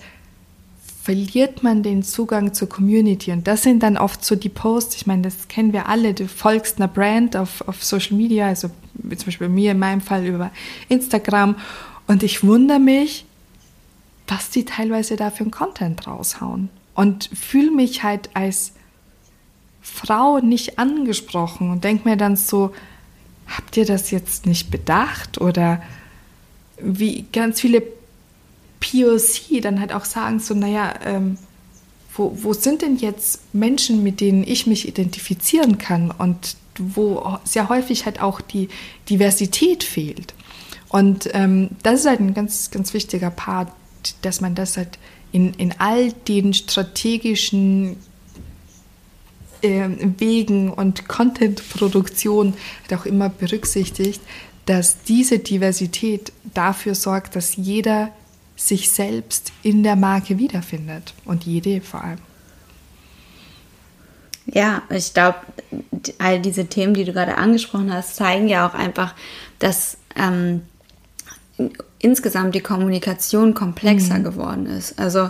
verliert man den Zugang zur Community. Und das sind dann oft so die Posts, ich meine, das kennen wir alle, du folgst einer Brand auf, auf Social Media, also wie zum Beispiel mir in meinem Fall über Instagram. Und ich wundere mich, was die teilweise da für einen Content raushauen. Und fühle mich halt als Frau nicht angesprochen und denke mir dann so, habt ihr das jetzt nicht bedacht? Oder wie ganz viele POC dann halt auch sagen, so, naja, ähm, wo, wo sind denn jetzt Menschen, mit denen ich mich identifizieren kann und wo sehr häufig halt auch die Diversität fehlt. Und ähm, das ist halt ein ganz, ganz wichtiger Part, dass man das halt in, in all den strategischen äh, Wegen und Content-Produktion halt auch immer berücksichtigt, dass diese Diversität dafür sorgt, dass jeder sich selbst in der Marke wiederfindet und jede vor allem. Ja, ich glaube, all diese Themen, die du gerade angesprochen hast, zeigen ja auch einfach, dass ähm, insgesamt die Kommunikation komplexer mhm. geworden ist. Also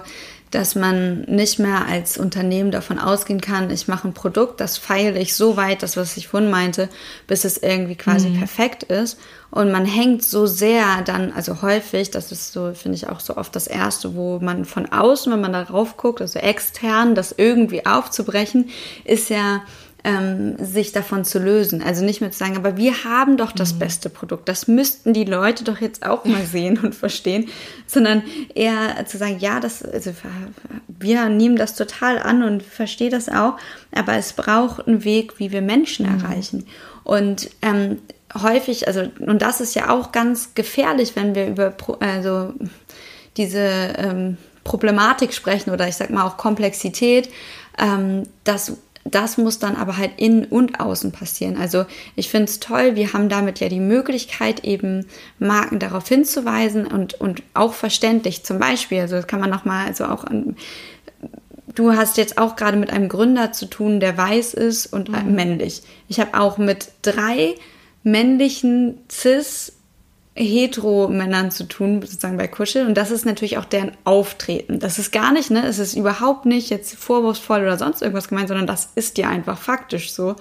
dass man nicht mehr als Unternehmen davon ausgehen kann, ich mache ein Produkt, das feile ich so weit, das was ich vorhin meinte, bis es irgendwie quasi mhm. perfekt ist. Und man hängt so sehr dann, also häufig, das ist so, finde ich auch so oft das Erste, wo man von außen, wenn man darauf guckt, also extern, das irgendwie aufzubrechen, ist ja ähm, sich davon zu lösen. Also nicht mehr zu sagen, aber wir haben doch das mhm. beste Produkt. Das müssten die Leute doch jetzt auch mal sehen und verstehen, sondern eher zu sagen, ja, das, also wir nehmen das total an und verstehen das auch, aber es braucht einen Weg, wie wir Menschen mhm. erreichen. Und ähm, häufig, also, und das ist ja auch ganz gefährlich, wenn wir über, also diese ähm, Problematik sprechen oder ich sag mal auch Komplexität, ähm, das das muss dann aber halt innen und außen passieren. Also ich finde es toll, wir haben damit ja die Möglichkeit, eben Marken darauf hinzuweisen und, und auch verständlich. Zum Beispiel, also das kann man nochmal, also auch an, du hast jetzt auch gerade mit einem Gründer zu tun, der weiß ist und mhm. männlich. Ich habe auch mit drei männlichen Cis Hetero-Männern zu tun, sozusagen bei Kuschel. Und das ist natürlich auch deren Auftreten. Das ist gar nicht, ne, es ist überhaupt nicht jetzt vorwurfsvoll oder sonst irgendwas gemeint, sondern das ist ja einfach faktisch so.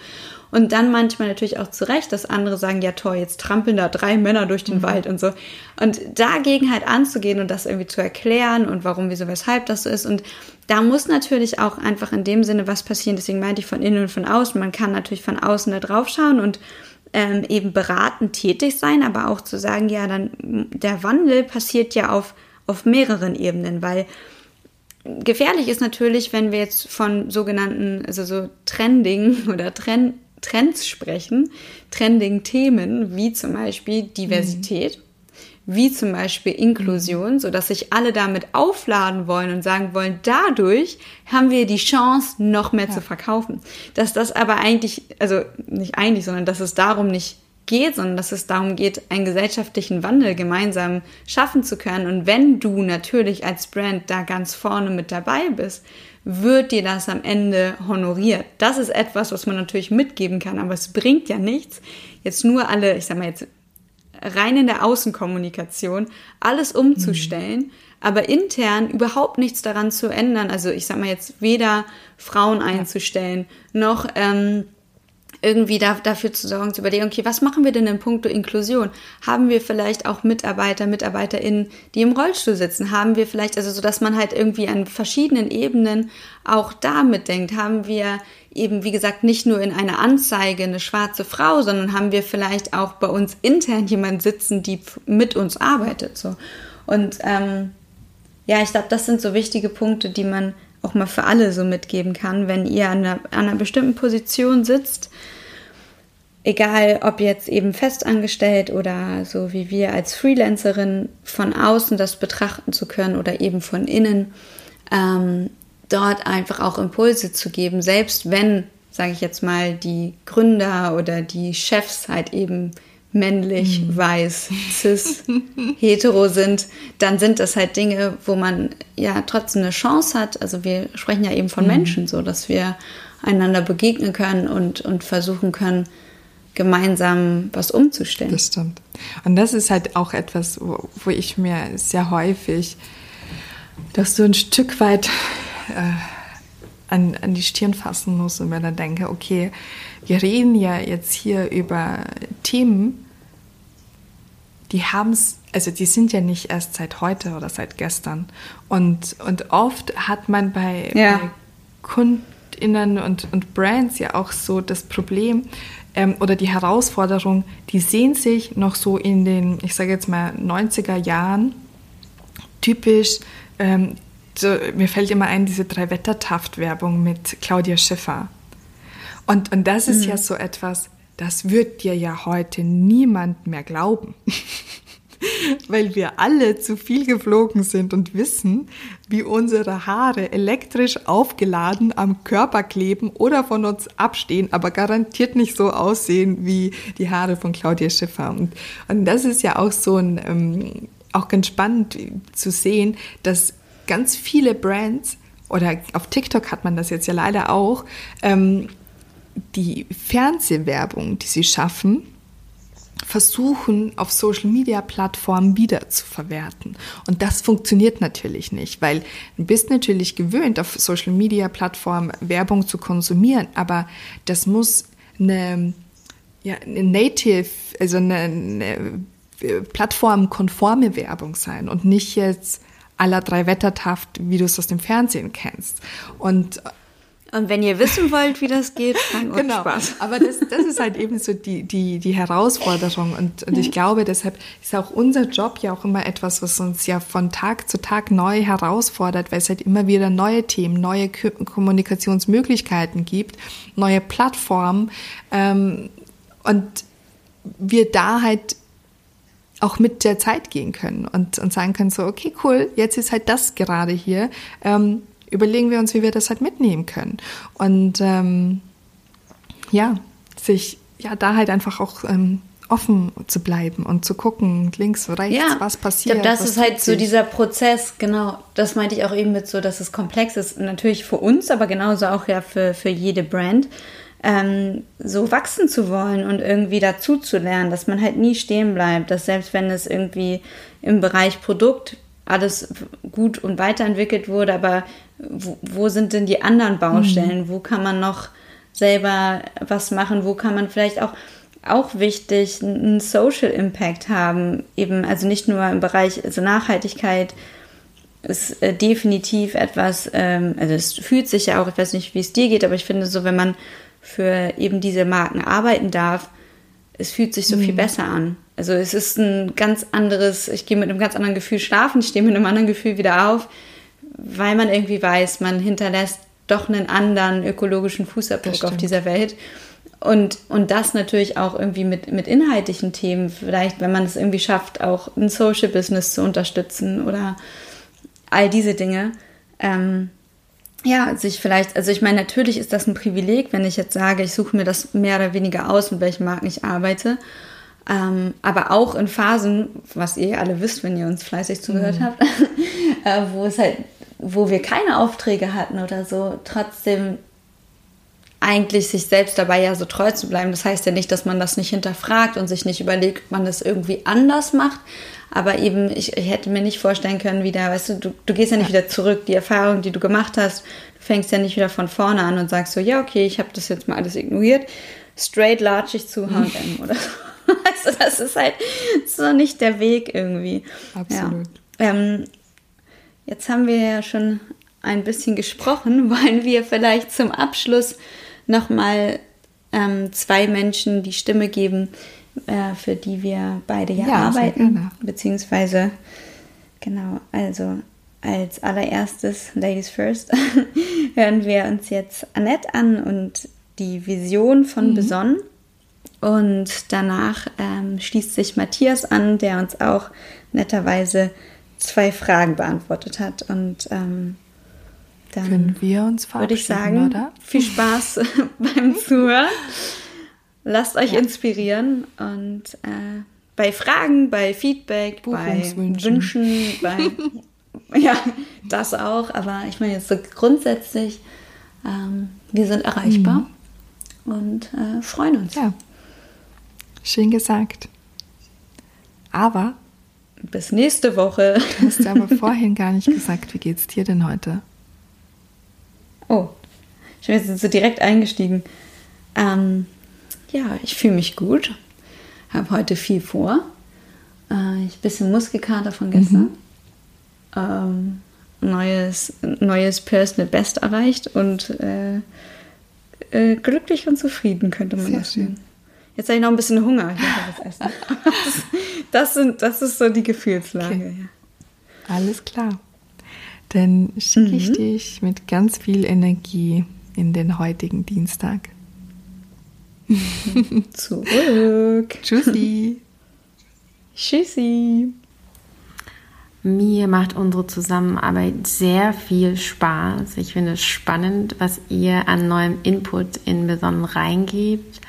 Und dann manchmal natürlich auch zu Recht, dass andere sagen, ja toll, jetzt trampeln da drei Männer durch den mhm. Wald und so. Und dagegen halt anzugehen und das irgendwie zu erklären und warum, wieso, weshalb das so ist. Und da muss natürlich auch einfach in dem Sinne was passieren. Deswegen meinte ich von innen und von außen. Man kann natürlich von außen da drauf schauen und ähm, eben beratend tätig sein, aber auch zu sagen, ja, dann der Wandel passiert ja auf, auf mehreren Ebenen, weil gefährlich ist natürlich, wenn wir jetzt von sogenannten, also so Trending oder Trend, Trends sprechen, Trending-Themen, wie zum Beispiel Diversität. Mhm wie zum Beispiel Inklusion, so dass sich alle damit aufladen wollen und sagen wollen, dadurch haben wir die Chance, noch mehr ja. zu verkaufen. Dass das aber eigentlich, also nicht eigentlich, sondern dass es darum nicht geht, sondern dass es darum geht, einen gesellschaftlichen Wandel gemeinsam schaffen zu können. Und wenn du natürlich als Brand da ganz vorne mit dabei bist, wird dir das am Ende honoriert. Das ist etwas, was man natürlich mitgeben kann, aber es bringt ja nichts, jetzt nur alle, ich sag mal jetzt rein in der Außenkommunikation alles umzustellen, mhm. aber intern überhaupt nichts daran zu ändern. Also ich sag mal jetzt weder Frauen einzustellen, noch ähm, irgendwie da, dafür zu sorgen, zu überlegen, okay, was machen wir denn in puncto Inklusion? Haben wir vielleicht auch Mitarbeiter, MitarbeiterInnen, die im Rollstuhl sitzen? Haben wir vielleicht, also so, dass man halt irgendwie an verschiedenen Ebenen auch da mitdenkt? Haben wir eben, wie gesagt, nicht nur in einer Anzeige eine schwarze Frau, sondern haben wir vielleicht auch bei uns intern jemanden sitzen, die mit uns arbeitet. So. Und ähm, ja, ich glaube, das sind so wichtige Punkte, die man auch mal für alle so mitgeben kann, wenn ihr an einer, an einer bestimmten Position sitzt. Egal, ob jetzt eben festangestellt oder so wie wir als Freelancerin von außen das betrachten zu können oder eben von innen. Ähm, dort einfach auch Impulse zu geben, selbst wenn, sage ich jetzt mal, die Gründer oder die Chefs halt eben männlich, mhm. weiß, cis, hetero sind, dann sind das halt Dinge, wo man ja trotzdem eine Chance hat. Also wir sprechen ja eben von mhm. Menschen, so dass wir einander begegnen können und, und versuchen können, gemeinsam was umzustellen. Das stimmt. Und das ist halt auch etwas, wo, wo ich mir sehr häufig, dass du ein Stück weit äh, an, an die Stirn fassen muss und mir dann denke, okay, wir reden ja jetzt hier über Themen, die haben es, also die sind ja nicht erst seit heute oder seit gestern. Und, und oft hat man bei, ja. bei KundInnen und, und Brands ja auch so das Problem ähm, oder die Herausforderung, die sehen sich noch so in den, ich sage jetzt mal, 90er Jahren typisch ähm, so, mir fällt immer ein, diese Drei-Wetter-Taft-Werbung mit Claudia Schiffer. Und, und das ist mhm. ja so etwas, das wird dir ja heute niemand mehr glauben. Weil wir alle zu viel geflogen sind und wissen, wie unsere Haare elektrisch aufgeladen am Körper kleben oder von uns abstehen, aber garantiert nicht so aussehen wie die Haare von Claudia Schiffer. Und, und das ist ja auch so ein, ähm, auch ganz spannend zu sehen, dass ganz viele Brands, oder auf TikTok hat man das jetzt ja leider auch, ähm, die Fernsehwerbung, die sie schaffen, versuchen, auf Social-Media-Plattformen wieder zu verwerten. Und das funktioniert natürlich nicht, weil du bist natürlich gewöhnt, auf Social-Media-Plattformen Werbung zu konsumieren, aber das muss eine, ja, eine Native, also eine, eine plattformkonforme Werbung sein und nicht jetzt aller drei Wettertaft, wie du es aus dem Fernsehen kennst. Und und wenn ihr wissen wollt, wie das geht, dann genau. Spaß. Aber das, das ist halt eben so die, die, die Herausforderung. Und, und ich glaube, deshalb ist auch unser Job ja auch immer etwas, was uns ja von Tag zu Tag neu herausfordert, weil es halt immer wieder neue Themen, neue Kommunikationsmöglichkeiten gibt, neue Plattformen. Ähm, und wir da halt auch mit der Zeit gehen können und, und sagen können, so, okay, cool, jetzt ist halt das gerade hier. Ähm, überlegen wir uns, wie wir das halt mitnehmen können. Und ähm, ja, sich ja da halt einfach auch ähm, offen zu bleiben und zu gucken, links, rechts, ja, was passiert. Ich glaube, das ist halt so dieser Prozess, genau, das meinte ich auch eben mit so, dass es komplex ist. Natürlich für uns, aber genauso auch ja für, für jede Brand. Ähm, so wachsen zu wollen und irgendwie dazu zu lernen, dass man halt nie stehen bleibt, dass selbst wenn es irgendwie im Bereich Produkt alles gut und weiterentwickelt wurde, aber wo, wo sind denn die anderen Baustellen? Mhm. Wo kann man noch selber was machen? Wo kann man vielleicht auch auch wichtig, einen Social Impact haben, eben also nicht nur im Bereich also Nachhaltigkeit ist äh, definitiv etwas, ähm, also es fühlt sich ja auch, ich weiß nicht, wie es dir geht, aber ich finde so, wenn man für eben diese Marken arbeiten darf, es fühlt sich so mhm. viel besser an. Also es ist ein ganz anderes, ich gehe mit einem ganz anderen Gefühl schlafen, ich stehe mit einem anderen Gefühl wieder auf, weil man irgendwie weiß, man hinterlässt doch einen anderen ökologischen Fußabdruck auf dieser Welt. Und, und das natürlich auch irgendwie mit, mit inhaltlichen Themen, vielleicht, wenn man es irgendwie schafft, auch ein Social Business zu unterstützen oder all diese Dinge. Ähm, ja, sich vielleicht, also ich meine, natürlich ist das ein Privileg, wenn ich jetzt sage, ich suche mir das mehr oder weniger aus, mit welchem Marken ich arbeite. Ähm, aber auch in Phasen, was ihr alle wisst, wenn ihr uns fleißig zugehört mhm. habt, äh, wo es halt, wo wir keine Aufträge hatten oder so, trotzdem eigentlich sich selbst dabei ja so treu zu bleiben. Das heißt ja nicht, dass man das nicht hinterfragt und sich nicht überlegt, ob man das irgendwie anders macht. Aber eben, ich, ich hätte mir nicht vorstellen können, wieder, weißt du, du, du gehst ja nicht ja. wieder zurück. Die Erfahrung, die du gemacht hast, du fängst ja nicht wieder von vorne an und sagst so, ja, okay, ich habe das jetzt mal alles ignoriert. Straight latschig zu H&M oder so. Du, das ist halt so nicht der Weg irgendwie. Absolut. Ja. Ähm, jetzt haben wir ja schon ein bisschen gesprochen. Wollen wir vielleicht zum Abschluss nochmal ähm, zwei Menschen die Stimme geben, äh, für die wir beide ja, ja arbeiten. Beziehungsweise, genau, also als allererstes, Ladies First, hören wir uns jetzt Annette an und die Vision von mhm. Besonnen. Und danach ähm, schließt sich Matthias an, der uns auch netterweise zwei Fragen beantwortet hat. Und ähm, dann Können wir uns Würde ich sagen, oder? viel Spaß beim Zuhören. Lasst euch ja. inspirieren und äh, bei Fragen, bei Feedback, bei Wünschen, bei ja, das auch. Aber ich meine jetzt so grundsätzlich, ähm, wir sind erreichbar mhm. und äh, freuen uns. Ja, schön gesagt. Aber bis nächste Woche. Du hast aber vorhin gar nicht gesagt, wie geht's dir denn heute? Oh, ich bin jetzt so direkt eingestiegen. Ähm, ja, ich fühle mich gut. Habe heute viel vor. Äh, ich ein bisschen Muskelkater von gestern. Mhm. Ähm, neues, neues Personal Best erreicht und äh, äh, glücklich und zufrieden, könnte man Sehr das schön. Jetzt habe ich noch ein bisschen Hunger. Ich essen. das, sind, das ist so die Gefühlslage. Okay. Ja. Alles klar. Dann schicke ich mhm. dich mit ganz viel Energie in den heutigen Dienstag. Zurück. Tschüssi. Tschüssi. Mir macht unsere Zusammenarbeit sehr viel Spaß. Ich finde es spannend, was ihr an neuem Input in Besonnen reingebt.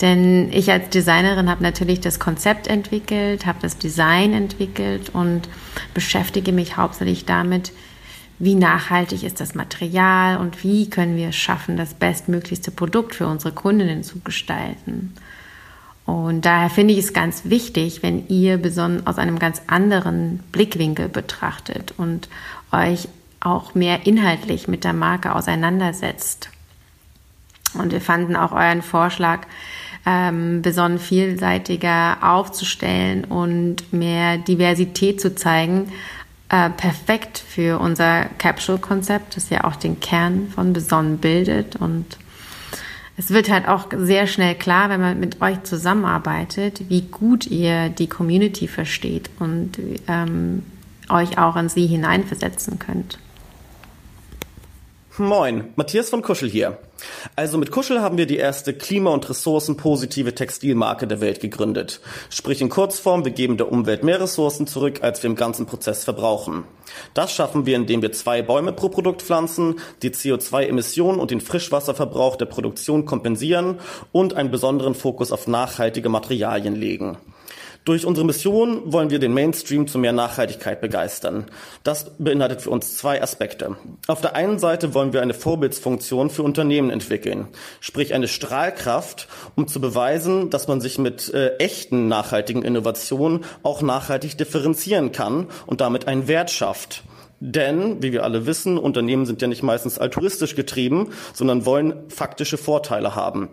Denn ich als Designerin habe natürlich das Konzept entwickelt, habe das Design entwickelt und beschäftige mich hauptsächlich damit, wie nachhaltig ist das Material und wie können wir es schaffen, das bestmöglichste Produkt für unsere Kundinnen zu gestalten. Und daher finde ich es ganz wichtig, wenn ihr besonnen aus einem ganz anderen Blickwinkel betrachtet und euch auch mehr inhaltlich mit der Marke auseinandersetzt. Und wir fanden auch euren Vorschlag, ähm, besonnen vielseitiger aufzustellen und mehr Diversität zu zeigen, äh, perfekt für unser Capsule-Konzept, das ja auch den Kern von Besonnen bildet. Und es wird halt auch sehr schnell klar, wenn man mit euch zusammenarbeitet, wie gut ihr die Community versteht und ähm, euch auch in sie hineinversetzen könnt. Moin, Matthias von Kuschel hier. Also mit Kuschel haben wir die erste klima- und ressourcenpositive Textilmarke der Welt gegründet. Sprich in Kurzform, wir geben der Umwelt mehr Ressourcen zurück, als wir im ganzen Prozess verbrauchen. Das schaffen wir, indem wir zwei Bäume pro Produkt pflanzen, die CO2-Emissionen und den Frischwasserverbrauch der Produktion kompensieren und einen besonderen Fokus auf nachhaltige Materialien legen. Durch unsere Mission wollen wir den Mainstream zu mehr Nachhaltigkeit begeistern. Das beinhaltet für uns zwei Aspekte. Auf der einen Seite wollen wir eine Vorbildsfunktion für Unternehmen entwickeln, sprich eine Strahlkraft, um zu beweisen, dass man sich mit äh, echten nachhaltigen Innovationen auch nachhaltig differenzieren kann und damit einen Wert schafft. Denn, wie wir alle wissen, Unternehmen sind ja nicht meistens altruistisch getrieben, sondern wollen faktische Vorteile haben.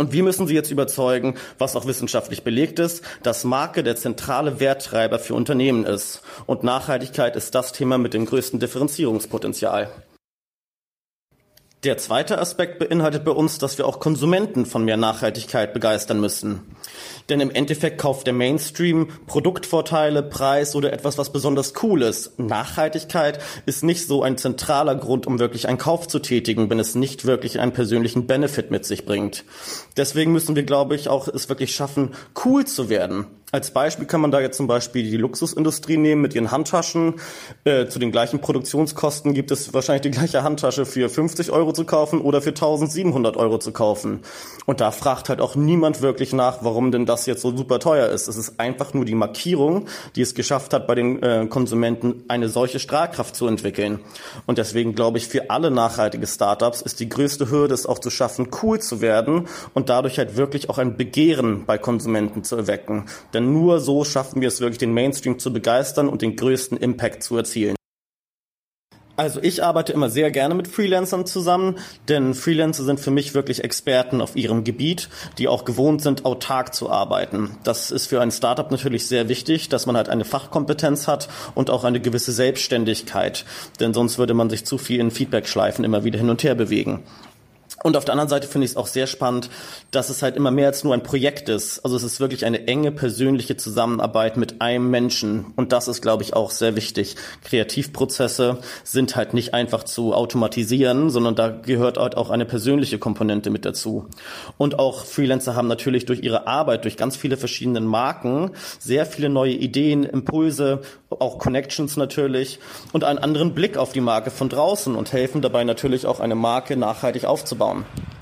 Und wir müssen sie jetzt überzeugen, was auch wissenschaftlich belegt ist, dass Marke der zentrale Werttreiber für Unternehmen ist. Und Nachhaltigkeit ist das Thema mit dem größten Differenzierungspotenzial. Der zweite Aspekt beinhaltet bei uns, dass wir auch Konsumenten von mehr Nachhaltigkeit begeistern müssen. Denn im Endeffekt kauft der Mainstream Produktvorteile, Preis oder etwas, was besonders cool ist. Nachhaltigkeit ist nicht so ein zentraler Grund, um wirklich einen Kauf zu tätigen, wenn es nicht wirklich einen persönlichen Benefit mit sich bringt. Deswegen müssen wir, glaube ich, auch es wirklich schaffen, cool zu werden. Als Beispiel kann man da jetzt zum Beispiel die Luxusindustrie nehmen mit ihren Handtaschen. Äh, zu den gleichen Produktionskosten gibt es wahrscheinlich die gleiche Handtasche für 50 Euro zu kaufen oder für 1700 Euro zu kaufen. Und da fragt halt auch niemand wirklich nach, warum denn das jetzt so super teuer ist. Es ist einfach nur die Markierung, die es geschafft hat, bei den äh, Konsumenten eine solche Strahlkraft zu entwickeln. Und deswegen glaube ich, für alle nachhaltige Startups ist die größte Hürde es auch zu schaffen, cool zu werden und dadurch halt wirklich auch ein Begehren bei Konsumenten zu erwecken. Denn nur so schaffen wir es wirklich, den Mainstream zu begeistern und den größten Impact zu erzielen. Also ich arbeite immer sehr gerne mit Freelancern zusammen, denn Freelancer sind für mich wirklich Experten auf ihrem Gebiet, die auch gewohnt sind, autark zu arbeiten. Das ist für ein Startup natürlich sehr wichtig, dass man halt eine Fachkompetenz hat und auch eine gewisse Selbstständigkeit, denn sonst würde man sich zu viel in Feedbackschleifen immer wieder hin und her bewegen. Und auf der anderen Seite finde ich es auch sehr spannend, dass es halt immer mehr als nur ein Projekt ist. Also es ist wirklich eine enge persönliche Zusammenarbeit mit einem Menschen. Und das ist, glaube ich, auch sehr wichtig. Kreativprozesse sind halt nicht einfach zu automatisieren, sondern da gehört halt auch eine persönliche Komponente mit dazu. Und auch Freelancer haben natürlich durch ihre Arbeit, durch ganz viele verschiedene Marken, sehr viele neue Ideen, Impulse, auch Connections natürlich und einen anderen Blick auf die Marke von draußen und helfen dabei natürlich auch eine Marke nachhaltig aufzubauen. on.